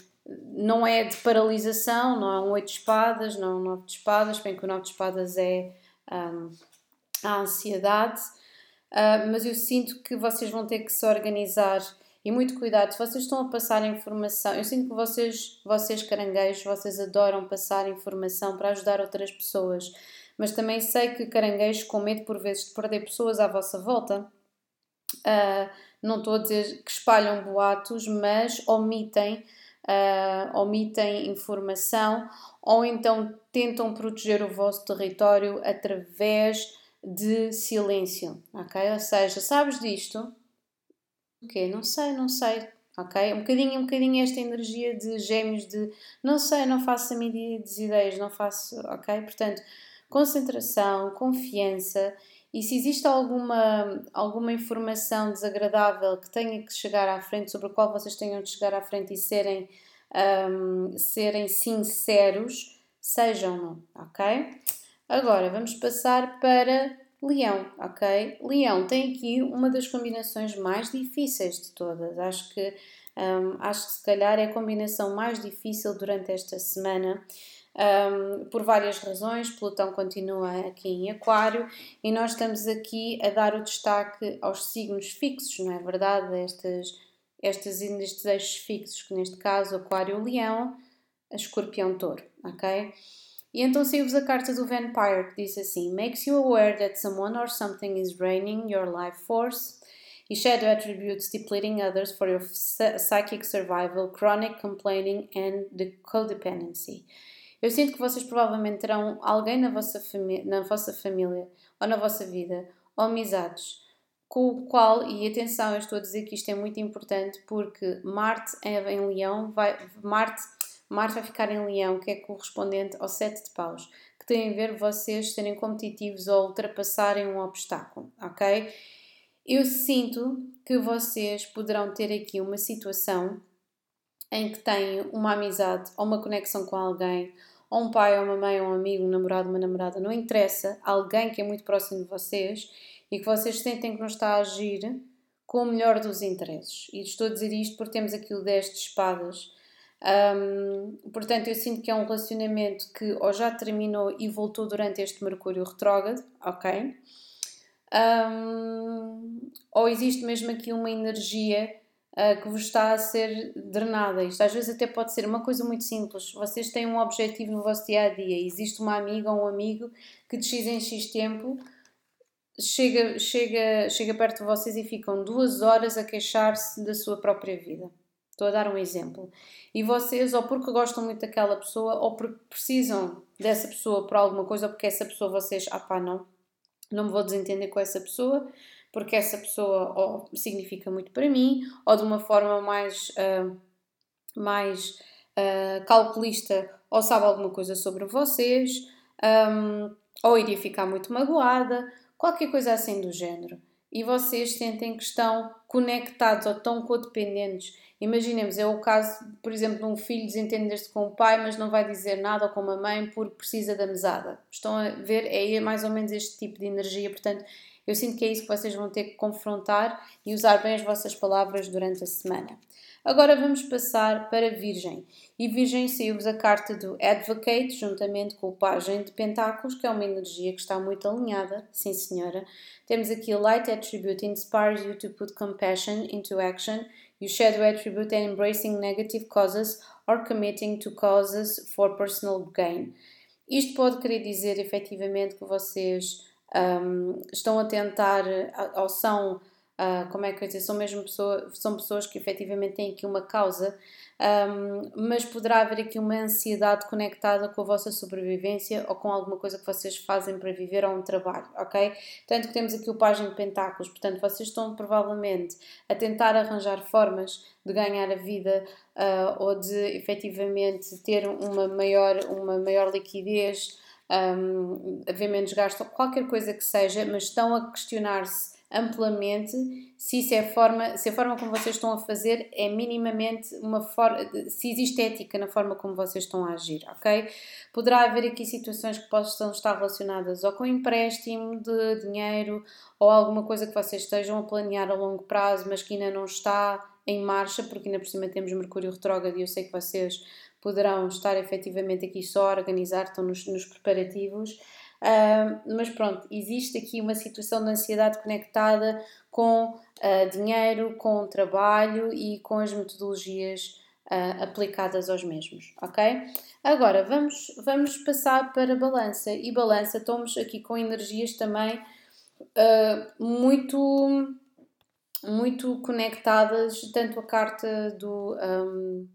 [SPEAKER 1] não é de paralisação, não é um oito de espadas, não é um nove de espadas, bem que o nove de espadas é um, a ansiedade. Uh, mas eu sinto que vocês vão ter que se organizar e muito cuidado, se vocês estão a passar informação, eu sinto que vocês, vocês caranguejos, vocês adoram passar informação para ajudar outras pessoas, mas também sei que caranguejos com medo por vezes de perder pessoas à vossa volta, uh, não estou a dizer que espalham boatos, mas omitem, uh, omitem informação ou então tentam proteger o vosso território através de silêncio, ok? Ou seja, sabes disto? O quê? Não sei, não sei. Ok? Um bocadinho, um bocadinho esta energia de gêmeos de não sei, não faço a medida das ideias, não faço. Ok? Portanto, concentração, confiança e se existe alguma, alguma informação desagradável que tenha que chegar à frente, sobre a qual vocês tenham de chegar à frente e serem, um, serem sinceros, sejam-no, ok? Agora vamos passar para Leão, ok? Leão tem aqui uma das combinações mais difíceis de todas. Acho que, um, acho que se calhar é a combinação mais difícil durante esta semana. Um, por várias razões, Plutão continua aqui em Aquário e nós estamos aqui a dar o destaque aos signos fixos, não é verdade? Estas, estes eixos fixos, que neste caso Aquário-Leão, Escorpião-Touro, ok? E então saiu-vos a carta do Vampire que diz assim: Makes you aware that someone or something is draining your life force. E shadow attributes depleting others for your psychic survival, chronic complaining and the codependency. Eu sinto que vocês provavelmente terão alguém na vossa, na vossa família ou na vossa vida, ou amizades, com o qual, e atenção, eu estou a dizer que isto é muito importante porque Marte é em Leão, vai, Marte, Marte vai ficar em Leão, que é correspondente ao sete de paus, que tem a ver vocês serem competitivos ou ultrapassarem um obstáculo, ok? Eu sinto que vocês poderão ter aqui uma situação em que têm uma amizade ou uma conexão com alguém, ou um pai, ou uma mãe, ou um amigo, um namorado, uma namorada, não interessa, alguém que é muito próximo de vocês e que vocês sentem que não está a agir com o melhor dos interesses. E estou a dizer isto porque temos aqui o 10 de espadas. Um, portanto, eu sinto que é um relacionamento que ou já terminou e voltou durante este Mercúrio retrógrado, ok? Um, ou existe mesmo aqui uma energia uh, que vos está a ser drenada. Isto às vezes até pode ser uma coisa muito simples. Vocês têm um objetivo no vosso dia a dia, existe uma amiga ou um amigo que de X em X tempo chega, chega, chega perto de vocês e ficam duas horas a queixar-se da sua própria vida. Estou a dar um exemplo. E vocês, ou porque gostam muito daquela pessoa, ou porque precisam dessa pessoa por alguma coisa, ou porque essa pessoa vocês, ah pá, não, não me vou desentender com essa pessoa, porque essa pessoa ou significa muito para mim, ou de uma forma mais, uh, mais uh, calculista, ou sabe alguma coisa sobre vocês, um, ou iria ficar muito magoada, qualquer coisa assim do género. E vocês sentem que estão conectados ou tão codependentes. Imaginemos, é o caso, por exemplo, de um filho desentender-se com o pai, mas não vai dizer nada ou com a mãe porque precisa da mesada. Estão a ver? É mais ou menos este tipo de energia. Portanto, eu sinto que é isso que vocês vão ter que confrontar e usar bem as vossas palavras durante a semana. Agora vamos passar para Virgem. E Virgem saiu-vos a carta do Advocate, juntamente com o Pagem de Pentáculos, que é uma energia que está muito alinhada, sim senhora. Temos aqui Light Attribute inspires you to put compassion into action. E o Shadow Attribute é embracing negative causes or committing to causes for personal gain. Isto pode querer dizer efetivamente que vocês um, estão a tentar, ou são, uh, como é que eu dizer, são mesmo pessoas, são pessoas que efetivamente têm aqui uma causa, um, mas poderá haver aqui uma ansiedade conectada com a vossa sobrevivência ou com alguma coisa que vocês fazem para viver ou um trabalho, ok? Tanto que temos aqui o página de pentáculos, portanto vocês estão provavelmente a tentar arranjar formas de ganhar a vida uh, ou de efetivamente ter uma maior, uma maior liquidez um, haver menos gasto, qualquer coisa que seja, mas estão a questionar-se amplamente se isso é forma, se a forma como vocês estão a fazer é minimamente uma forma, se existe ética na forma como vocês estão a agir, ok? Poderá haver aqui situações que possam estar relacionadas ou com empréstimo de dinheiro ou alguma coisa que vocês estejam a planear a longo prazo, mas que ainda não está em marcha, porque ainda por cima temos Mercúrio retrógrado e eu sei que vocês poderão estar efetivamente aqui só a organizar, estão nos, nos preparativos. Uh, mas pronto, existe aqui uma situação de ansiedade conectada com uh, dinheiro, com trabalho e com as metodologias uh, aplicadas aos mesmos, ok? Agora vamos, vamos passar para balança e balança, estamos aqui com energias também muito, muito conectadas, tanto a carta do. Um,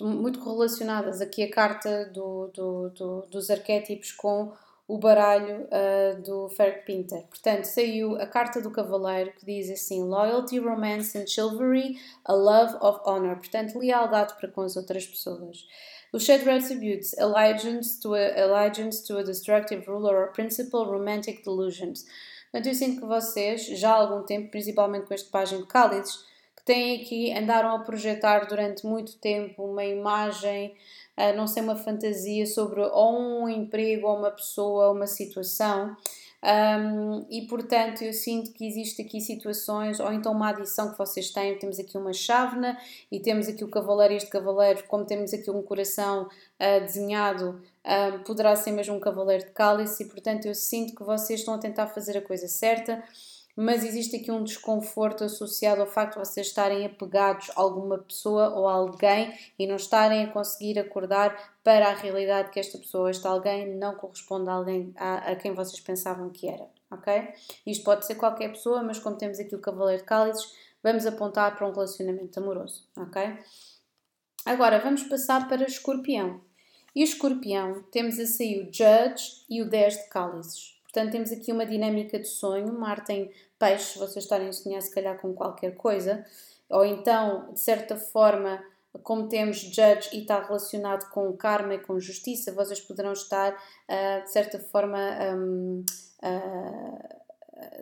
[SPEAKER 1] muito correlacionadas aqui a carta do, do, do, dos arquétipos com o baralho uh, do Ferg Pinter. Portanto, saiu a carta do Cavaleiro que diz assim: Loyalty, Romance and Chivalry, a Love of Honor. Portanto, lealdade para com as outras pessoas. O Shadow Attributes, allegiance to, a, allegiance to a destructive ruler or principal romantic delusions. Portanto, eu sinto que vocês, já há algum tempo, principalmente com este página de cálices, têm aqui, andaram a projetar durante muito tempo uma imagem, uh, não sei, uma fantasia sobre ou um emprego, ou uma pessoa, ou uma situação. Um, e portanto eu sinto que existe aqui situações, ou então uma adição que vocês têm, temos aqui uma chávena e temos aqui o cavaleiro, este cavaleiro, como temos aqui um coração uh, desenhado, um, poderá ser mesmo um cavaleiro de cálice, e portanto eu sinto que vocês estão a tentar fazer a coisa certa mas existe aqui um desconforto associado ao facto de vocês estarem apegados a alguma pessoa ou a alguém e não estarem a conseguir acordar para a realidade que esta pessoa, este alguém, não corresponde a alguém a, a quem vocês pensavam que era, ok? Isto pode ser qualquer pessoa, mas como temos aqui o Cavaleiro de Cálices, vamos apontar para um relacionamento amoroso, ok? Agora vamos passar para Escorpião. E Escorpião, temos a sair o Judge e o 10 de Cálices. Portanto, temos aqui uma dinâmica de sonho. Marte em peixe, vocês estarem a sonhar se calhar com qualquer coisa. Ou então, de certa forma, como temos judge e está relacionado com karma e com justiça, vocês poderão estar, uh, de certa forma, um, uh,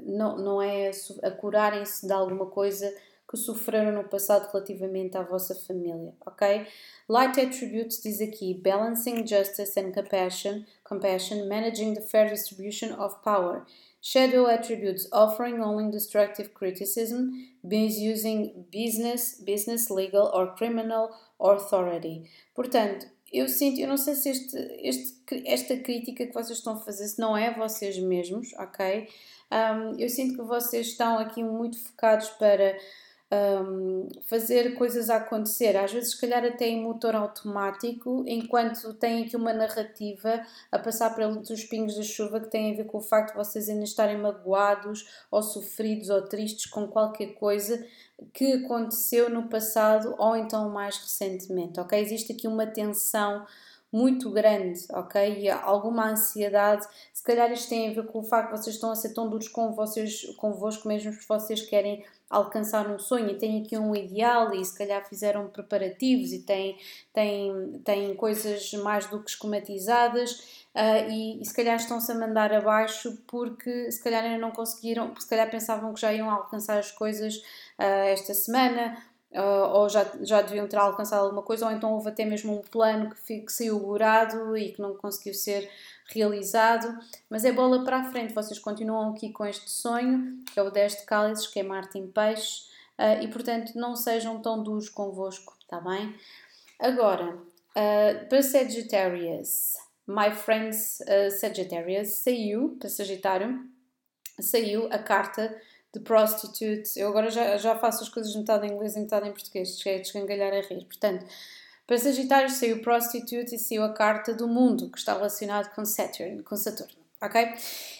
[SPEAKER 1] não, não é a curarem-se de alguma coisa que sofreram no passado relativamente à vossa família, ok? Light Attributes diz aqui Balancing Justice and Compassion, compassion Managing the Fair Distribution of Power. Shadow Attributes Offering only destructive criticism, misusing business, business, legal or criminal authority. Portanto, eu sinto, eu não sei se este, este, esta crítica que vocês estão a fazer se não é vocês mesmos, ok? Um, eu sinto que vocês estão aqui muito focados para um, fazer coisas acontecer, às vezes, se calhar, até em motor automático, enquanto tem aqui uma narrativa a passar pelos pingos da chuva que tem a ver com o facto de vocês ainda estarem magoados ou sofridos ou tristes com qualquer coisa que aconteceu no passado ou então mais recentemente, ok? Existe aqui uma tensão muito grande, ok? E alguma ansiedade, se calhar isto tem a ver com o facto de vocês estão a ser tão duros com vocês, convosco mesmo, porque vocês querem alcançar um sonho e têm aqui um ideal e se calhar fizeram preparativos e têm, têm, têm coisas mais do que esquematizadas uh, e, e, se calhar estão-se a mandar abaixo porque se calhar ainda não conseguiram, se calhar pensavam que já iam alcançar as coisas uh, esta semana Uh, ou já, já deviam ter alcançado alguma coisa, ou então houve até mesmo um plano que, que saiu burado e que não conseguiu ser realizado. Mas é bola para a frente, vocês continuam aqui com este sonho, que é o 10 de cálices, que é Marte em peixe, uh, e portanto não sejam tão duros convosco, está bem? Agora, uh, para Sagittarius, My Friends Sagittarius, saiu, para Sagitário, saiu a carta de prostitute. Eu agora já, já faço as coisas metade em inglês e metade em português, cheguei a desgangalhar a rir. Portanto, para Sagitário saiu prostitute e saiu a carta do mundo, que está relacionado com Saturn, com Saturno ok?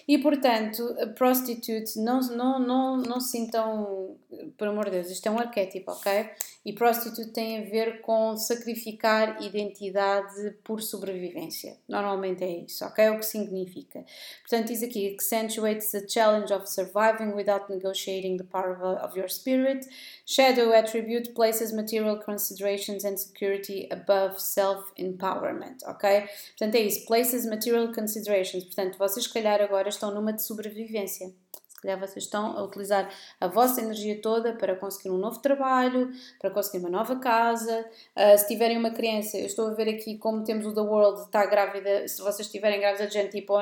[SPEAKER 1] E portanto, prostitute, não, não, não, não sintam, por amor de Deus, isto é um arquétipo, ok? E prostitute tem a ver com sacrificar identidade por sobrevivência. Normalmente é isso, ok? É o que significa. Portanto, diz aqui: accentuates the challenge of surviving without negotiating the power of your spirit. Shadow attribute places material considerations and security above self-empowerment, ok? Portanto, é isso, places material considerations. Portanto, vocês se calhar agora estão numa de sobrevivência. Se calhar vocês estão a utilizar a vossa energia toda para conseguir um novo trabalho, para conseguir uma nova casa. Uh, se tiverem uma criança, eu estou a ver aqui como temos o The World, está grávida. Se vocês estiverem grávidas, gente, tipo,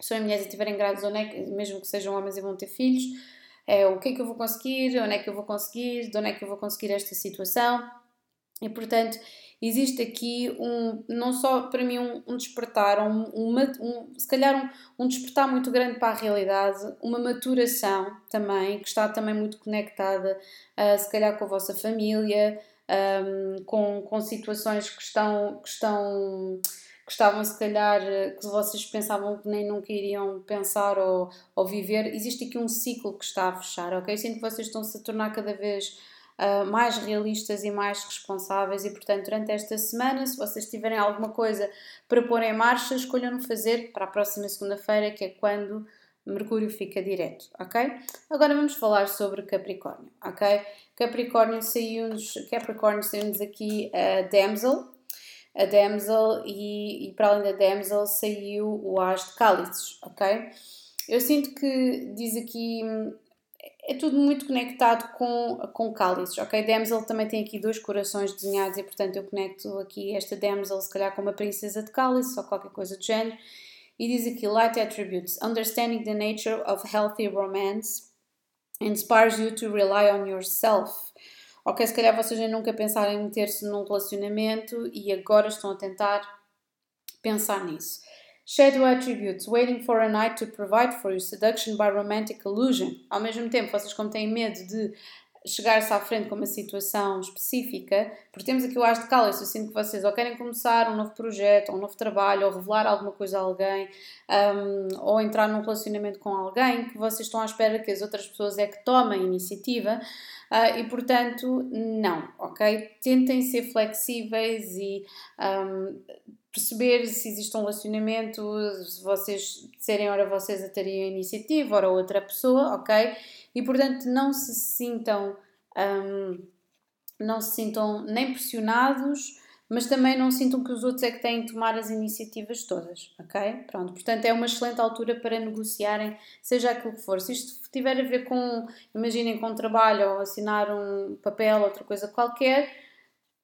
[SPEAKER 1] se são mulheres e estiverem grávidas, é mesmo que sejam homens e vão ter filhos, é o que é que eu vou conseguir, onde é que eu vou conseguir, de onde é que eu vou conseguir esta situação. E portanto, existe aqui um, não só para mim um, um despertar, um, uma, um, se calhar um, um despertar muito grande para a realidade, uma maturação também, que está também muito conectada, uh, se calhar com a vossa família, um, com, com situações que estão, que estão que estavam se calhar que vocês pensavam que nem nunca iriam pensar ou, ou viver, existe aqui um ciclo que está a fechar, ok? Sinto que vocês estão-se a tornar cada vez uh, mais realistas e mais responsáveis. E, portanto, durante esta semana, se vocês tiverem alguma coisa para pôr em marcha, escolham fazer para a próxima segunda-feira, que é quando Mercúrio fica direto, ok? Agora vamos falar sobre Capricórnio, ok? Capricórnio saiu-nos, Capricórnio saiu-nos aqui a Damsel, a Damsel e, e, para além da Damsel saiu o As de Cálices, ok? Eu sinto que diz aqui é tudo muito conectado com, com cálices, ok? Damsel também tem aqui dois corações desenhados e, portanto, eu conecto aqui esta Damsel, se calhar, com uma princesa de cálice ou qualquer coisa do género. E diz aqui, Light Attributes, Understanding the nature of healthy romance inspires you to rely on yourself. Ok, se calhar vocês nem nunca pensaram em meter-se num relacionamento e agora estão a tentar pensar nisso. Shadow attributes, waiting for a night to provide for you, seduction by romantic illusion. Ao mesmo tempo, vocês como têm medo de chegar-se à frente com uma situação específica, porque temos aqui o As de Cálice, eu sinto que vocês ou querem começar um novo projeto, ou um novo trabalho, ou revelar alguma coisa a alguém, um, ou entrar num relacionamento com alguém, que vocês estão à espera que as outras pessoas é que tomem iniciativa, uh, e portanto, não, ok? Tentem ser flexíveis e um, perceber se existe um relacionamento, se vocês serem ora vocês a terem a iniciativa, ora outra pessoa, ok? E portanto não se sintam, um, não se sintam nem pressionados, mas também não sintam que os outros é que têm de tomar as iniciativas todas, ok? Pronto, portanto é uma excelente altura para negociarem, seja aquilo que for. Se isto tiver a ver com, imaginem, com um trabalho ou assinar um papel, outra coisa qualquer,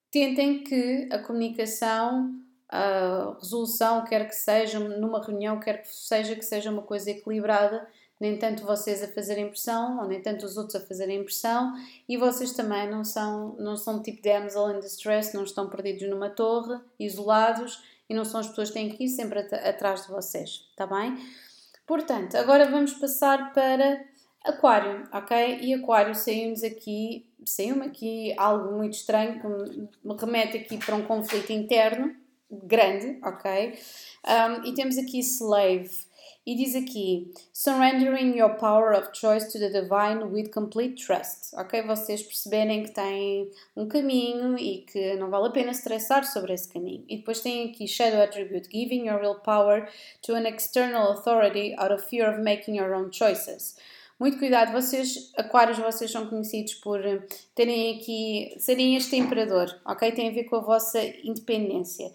[SPEAKER 1] tentem que a comunicação, a resolução, quer que seja numa reunião, quer que seja que seja uma coisa equilibrada nem tanto vocês a fazerem pressão, ou nem tanto os outros a fazerem pressão, e vocês também não são, não são tipo damsel in distress, não estão perdidos numa torre, isolados, e não são as pessoas que têm que ir sempre atrás de vocês, tá bem? Portanto, agora vamos passar para Aquário, ok? E Aquário saiu-nos aqui, saiu-me aqui algo muito estranho, que me remete aqui para um conflito interno grande, ok? Um, e temos aqui Slave. E diz aqui: Surrendering your power of choice to the divine with complete trust. Ok? Vocês perceberem que têm um caminho e que não vale a pena estressar sobre esse caminho. E depois tem aqui Shadow Attribute: Giving your real power to an external authority out of fear of making your own choices. Muito cuidado, vocês, aquários, vocês são conhecidos por terem aqui, serem este imperador, ok? Tem a ver com a vossa independência.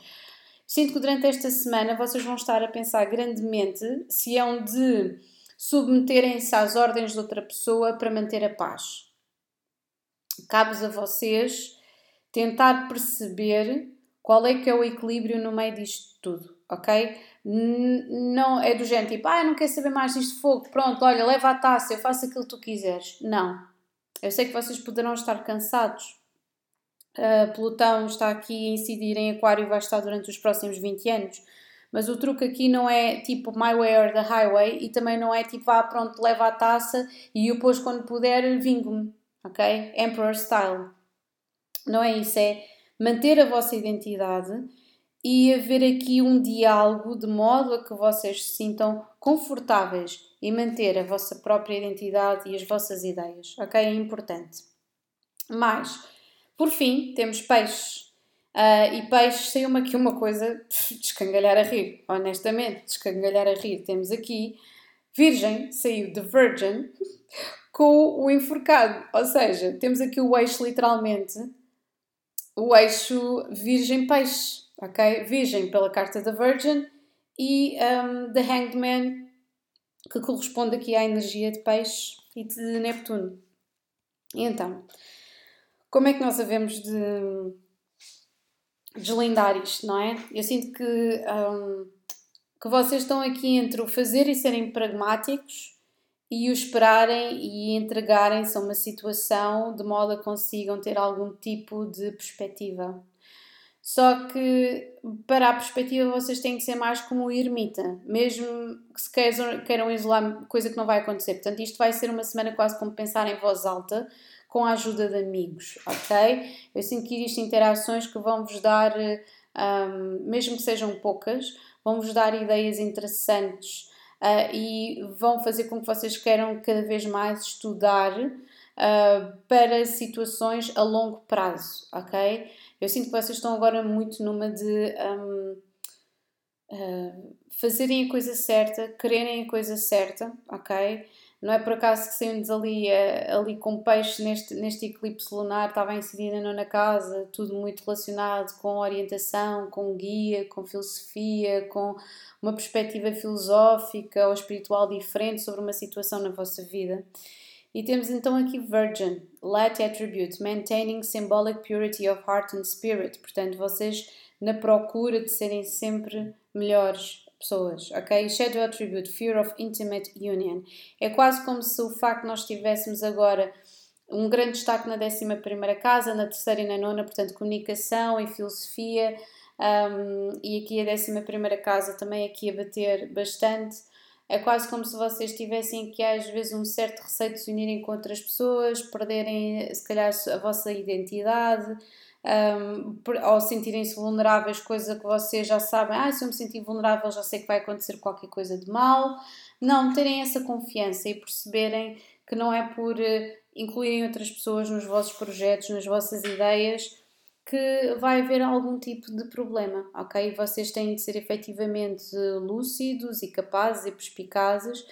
[SPEAKER 1] Sinto que durante esta semana vocês vão estar a pensar grandemente se é um de submeterem-se às ordens de outra pessoa para manter a paz. Cabe a vocês tentar perceber qual é que é o equilíbrio no meio disto tudo, ok? Não é do género tipo, ah, eu não quero saber mais disto fogo, pronto, olha, leva a taça, eu faço aquilo que tu quiseres. Não. Eu sei que vocês poderão estar cansados, Uh, Plutão está aqui a incidir em Aquário e vai estar durante os próximos 20 anos. Mas o truque aqui não é tipo my way or the highway e também não é tipo vá pronto, leva a taça e depois quando puder vingo-me, ok? Emperor style. Não é isso, é manter a vossa identidade e haver aqui um diálogo de modo a que vocês se sintam confortáveis e manter a vossa própria identidade e as vossas ideias, ok? É importante. Mas por fim, temos peixes. Uh, e peixes saiu-me aqui uma coisa descangalhar a rir, honestamente, descangalhar a rir. Temos aqui Virgem, saiu de Virgin, com o enforcado. Ou seja, temos aqui o eixo literalmente, o eixo Virgem-Peixe, ok? Virgem pela carta da Virgin e um, The Hanged Man, que corresponde aqui à energia de Peixe e de Neptuno. E então, como é que nós havemos de deslindar isto, não é? Eu sinto que, um, que vocês estão aqui entre o fazer e serem pragmáticos e o esperarem e entregarem-se a uma situação de modo a consigam ter algum tipo de perspectiva. Só que para a perspectiva vocês têm que ser mais como o ermita, mesmo que se queiram isolar, coisa que não vai acontecer. Portanto, isto vai ser uma semana quase como pensar em voz alta, com a ajuda de amigos, ok? Eu sinto que existem interações que vão-vos dar, um, mesmo que sejam poucas, vão-vos dar ideias interessantes uh, e vão fazer com que vocês queiram cada vez mais estudar uh, para situações a longo prazo, ok? Eu sinto que vocês estão agora muito numa de. Um, uh, ah, fazerem a coisa certa, quererem a coisa certa, ok? Não é por acaso que saímos ali, eh, ali com peixe neste, neste eclipse lunar, estava incidida na casa, tudo muito relacionado com orientação, com guia, com filosofia, com uma perspectiva filosófica ou espiritual diferente sobre uma situação na vossa vida. E temos então aqui Virgin, Let Attribute, Maintaining Symbolic Purity of Heart and Spirit. Portanto, vocês na procura de serem sempre melhores, pessoas, ok? Shadow Attribute, Fear of Intimate Union. É quase como se o facto de nós tivéssemos agora um grande destaque na 11 casa, na terceira e na nona, portanto, comunicação e filosofia, Um, e aqui a 11 primeira casa também aqui a bater bastante. É quase como se vocês tivessem aqui às vezes um certo receio de se unirem com outras pessoas, perderem se calhar a vossa identidade, um, ou sentirem-se vulneráveis, coisa que vocês já sabem, ah, se eu me sentir vulnerável já sei que vai acontecer qualquer coisa de mal. Não, terem essa confiança e perceberem que não é por eh, incluírem outras pessoas nos vossos projetos, nas vossas ideias, que vai haver algum tipo de problema, ok? Vocês têm de ser efetivamente lúcidos e capazes e perspicazes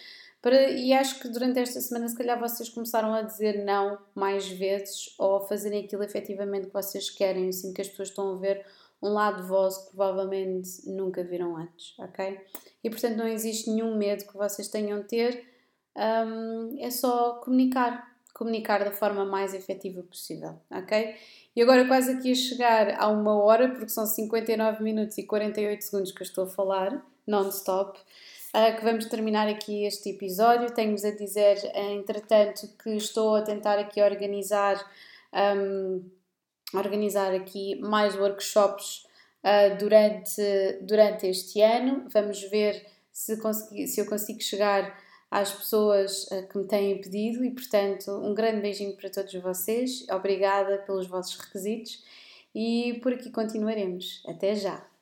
[SPEAKER 1] para, e acho que durante esta semana, se calhar, vocês começaram a dizer não mais vezes ou a fazerem aquilo efetivamente que vocês querem, assim que as pessoas estão a ver um lado vosso que provavelmente nunca viram antes, ok? E portanto não existe nenhum medo que vocês tenham de ter, um, é só comunicar, comunicar da forma mais efetiva possível, ok? E agora quase aqui a chegar a uma hora, porque são 59 minutos e 48 segundos que eu estou a falar, non-stop, uh, que vamos terminar aqui este episódio. Tenho-vos a dizer, entretanto, que estou a tentar aqui organizar, um, organizar aqui mais workshops uh, durante, durante este ano. Vamos ver se, consegui, se eu consigo chegar às pessoas eh, que me têm pedido e, portanto, um grande beijinho para todos vocês. Obrigada pelos vossos requisitos e por aqui continuaremos. Até já!